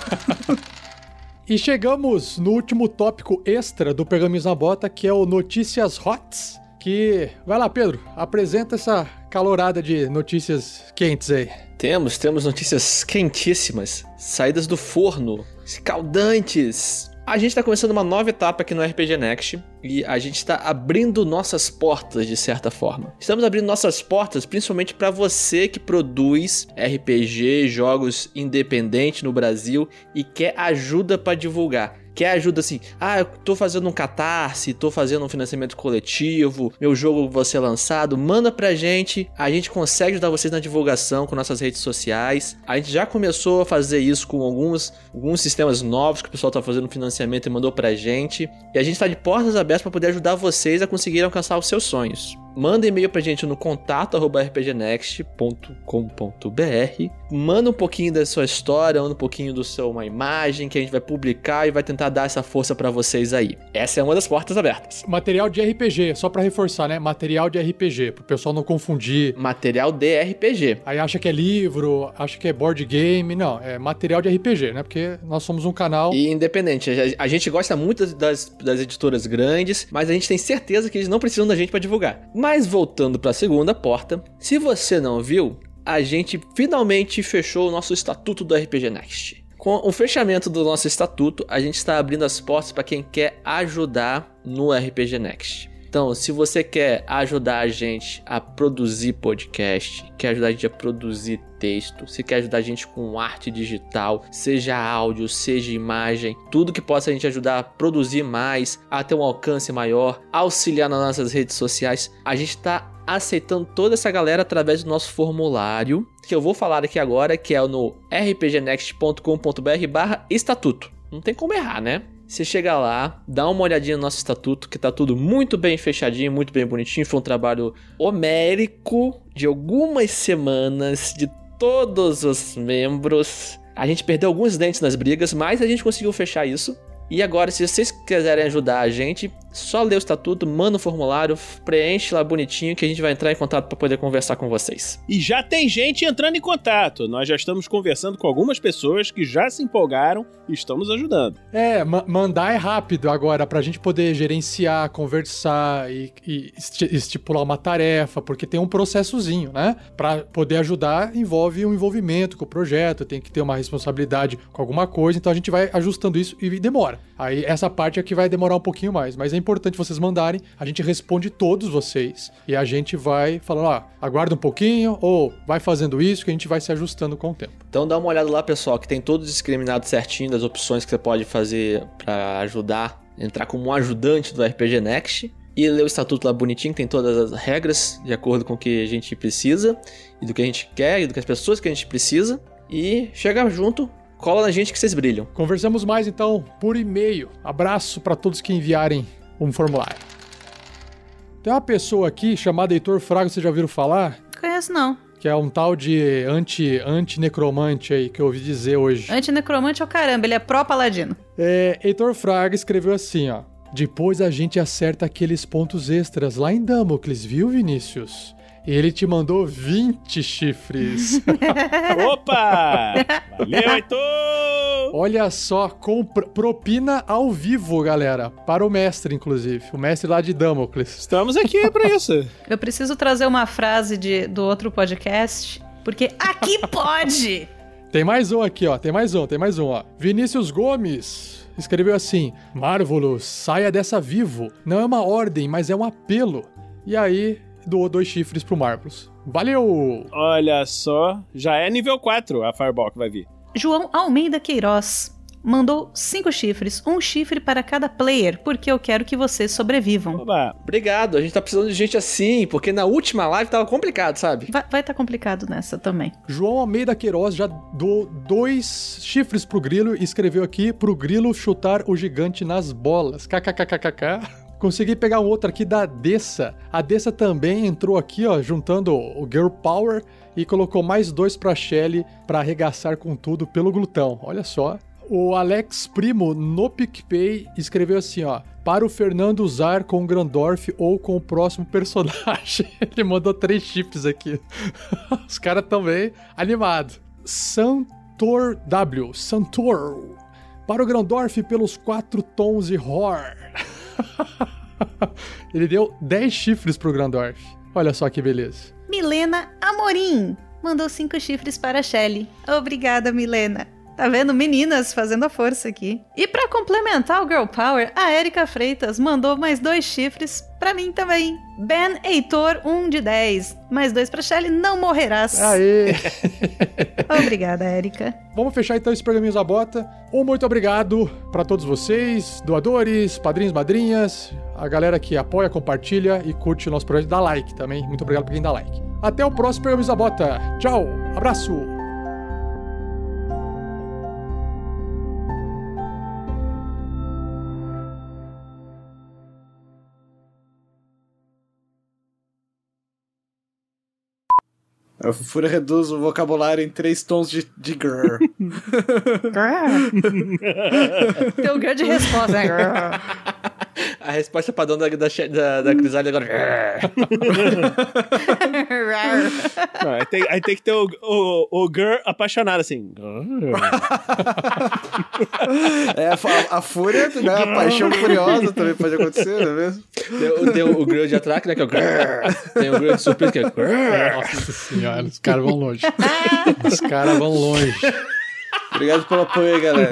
E chegamos no último tópico extra do Pergaminhos na Bota, que é o Notícias Hots. Que. Vai lá, Pedro, apresenta essa calorada de notícias quentes aí. Temos, temos notícias quentíssimas, saídas do forno, escaldantes. A gente está começando uma nova etapa aqui no RPG Next e a gente está abrindo nossas portas de certa forma. Estamos abrindo nossas portas principalmente para você que produz RPG, jogos independentes no Brasil e quer ajuda para divulgar quer ajuda assim, ah, eu tô fazendo um catarse, tô fazendo um financiamento coletivo, meu jogo vai ser lançado, manda pra gente, a gente consegue ajudar vocês na divulgação com nossas redes sociais. A gente já começou a fazer isso com alguns, alguns sistemas novos que o pessoal tá fazendo financiamento e mandou pra gente. E a gente tá de portas abertas para poder ajudar vocês a conseguir alcançar os seus sonhos. Manda e-mail pra gente no contato@rpgnext.com.br. Manda um pouquinho da sua história, manda um pouquinho do seu uma imagem que a gente vai publicar e vai tentar dar essa força para vocês aí. Essa é uma das portas abertas. Material de RPG, só para reforçar, né? Material de RPG, pro pessoal não confundir. Material de RPG. Aí acha que é livro, acha que é board game, não, é material de RPG, né? Porque nós somos um canal e independente. A, a gente gosta muito das, das editoras grandes, mas a gente tem certeza que eles não precisam da gente para divulgar. Mas voltando para a segunda porta, se você não viu, a gente finalmente fechou o nosso estatuto do RPG Next. Com o fechamento do nosso estatuto, a gente está abrindo as portas para quem quer ajudar no RPG Next. Então, se você quer ajudar a gente a produzir podcast, quer ajudar a gente a produzir texto, se quer ajudar a gente com arte digital, seja áudio, seja imagem, tudo que possa a gente ajudar a produzir mais, a ter um alcance maior, auxiliar nas nossas redes sociais, a gente está aceitando toda essa galera através do nosso formulário, que eu vou falar aqui agora, que é no rpgnext.com.br barra estatuto. Não tem como errar, né? Você chega lá, dá uma olhadinha no nosso estatuto, que tá tudo muito bem fechadinho, muito bem bonitinho. Foi um trabalho homérico de algumas semanas, de todos os membros. A gente perdeu alguns dentes nas brigas, mas a gente conseguiu fechar isso. E agora, se vocês quiserem ajudar a gente, só lê o estatuto, manda o formulário, preenche lá bonitinho que a gente vai entrar em contato para poder conversar com vocês. E já tem gente entrando em contato. Nós já estamos conversando com algumas pessoas que já se empolgaram e estão nos ajudando. É, ma mandar é rápido agora pra gente poder gerenciar, conversar e, e esti estipular uma tarefa, porque tem um processozinho, né? Pra poder ajudar envolve um envolvimento com o projeto, tem que ter uma responsabilidade com alguma coisa, então a gente vai ajustando isso e demora. Aí essa parte é que vai demorar um pouquinho mais, mas é importante vocês mandarem, a gente responde todos vocês e a gente vai falando, ah, aguarda um pouquinho ou vai fazendo isso que a gente vai se ajustando com o tempo. Então dá uma olhada lá, pessoal, que tem tudo discriminado certinho das opções que você pode fazer para ajudar, entrar como um ajudante do RPG Next. E ler o estatuto lá bonitinho, tem todas as regras de acordo com o que a gente precisa, e do que a gente quer, e do que as pessoas que a gente precisa. E chegar junto cola na gente que vocês brilham. Conversamos mais então por e-mail. Abraço para todos que enviarem um formulário. Tem uma pessoa aqui chamada Heitor Fraga, vocês já ouviram falar? Conheço não. Que é um tal de anti, anti-necromante aí que eu ouvi dizer hoje. Anti-necromante é o caramba, ele é pró-paladino. É, Heitor Fraga escreveu assim, ó. Depois a gente acerta aqueles pontos extras lá em Damocles, viu, Vinícius? Ele te mandou 20 chifres. [laughs] Opa! Valeu, Heitor! Olha só, com pr- propina ao vivo, galera. Para o mestre, inclusive. O mestre lá de Damocles. Estamos aqui pra isso. [laughs] Eu preciso trazer uma frase de, do outro podcast, porque aqui [laughs] pode! Tem mais um aqui, ó. Tem mais um, tem mais um, ó. Vinícius Gomes escreveu assim: Marvelous, saia dessa vivo. Não é uma ordem, mas é um apelo. E aí, doou dois chifres pro Marvelous. Valeu! Olha só, já é nível 4 a Fireball que vai vir. João Almeida Queiroz mandou cinco chifres, um chifre para cada player, porque eu quero que vocês sobrevivam. Oba. Obrigado, a gente tá precisando de gente assim, porque na última live tava complicado, sabe? Vai estar tá complicado nessa também. João Almeida Queiroz já doou dois chifres pro Grilo e escreveu aqui pro Grilo chutar o gigante nas bolas. KKKKK. Consegui pegar um outro aqui da Dessa. A Dessa também entrou aqui, ó, juntando o Girl Power e colocou mais dois pra Shelly pra arregaçar com tudo pelo glutão. Olha só. O Alex Primo, no PicPay, escreveu assim, ó. Para o Fernando usar com o Grandorf ou com o próximo personagem. [laughs] Ele mandou três chifres aqui. [laughs] Os caras tão bem animados. Santor W. Santor. Para o Grandorf pelos quatro tons de horror. [laughs] [laughs] Ele deu 10 chifres pro Grandorf. Olha só que beleza. Milena Amorim mandou cinco chifres para a Shelly. Obrigada, Milena. Tá vendo? Meninas fazendo a força aqui. E para complementar o Girl Power, a Erika Freitas mandou mais dois chifres pra mim também. Ben Heitor, um de 10. Mais dois pra Shelly, não morrerás. Aê! [laughs] Obrigada, Erika. Vamos fechar então esse programinha da bota. Um muito obrigado para todos vocês, doadores, padrinhos, madrinhas, a galera que apoia, compartilha e curte o nosso projeto, dá like também. Muito obrigado pra quem dá like. Até o próximo programa da bota. Tchau, abraço. A Fúria reduz o vocabulário em três tons de, de grrr. [laughs] Teu grande resposta, né? [laughs] A resposta padrão da, da, da, da agora. Não, aí, tem, aí tem que ter o, o, o girl apaixonado, assim. é, a, a fúria, né? A paixão furiosa também pode acontecer, não é mesmo? Tem, tem o, o grill de atraque, né? Que é o grrr. Tem o grill de surpresa, que é o. Nossa senhora, os caras vão longe. Os caras vão longe. Obrigado pelo apoio aí, galera.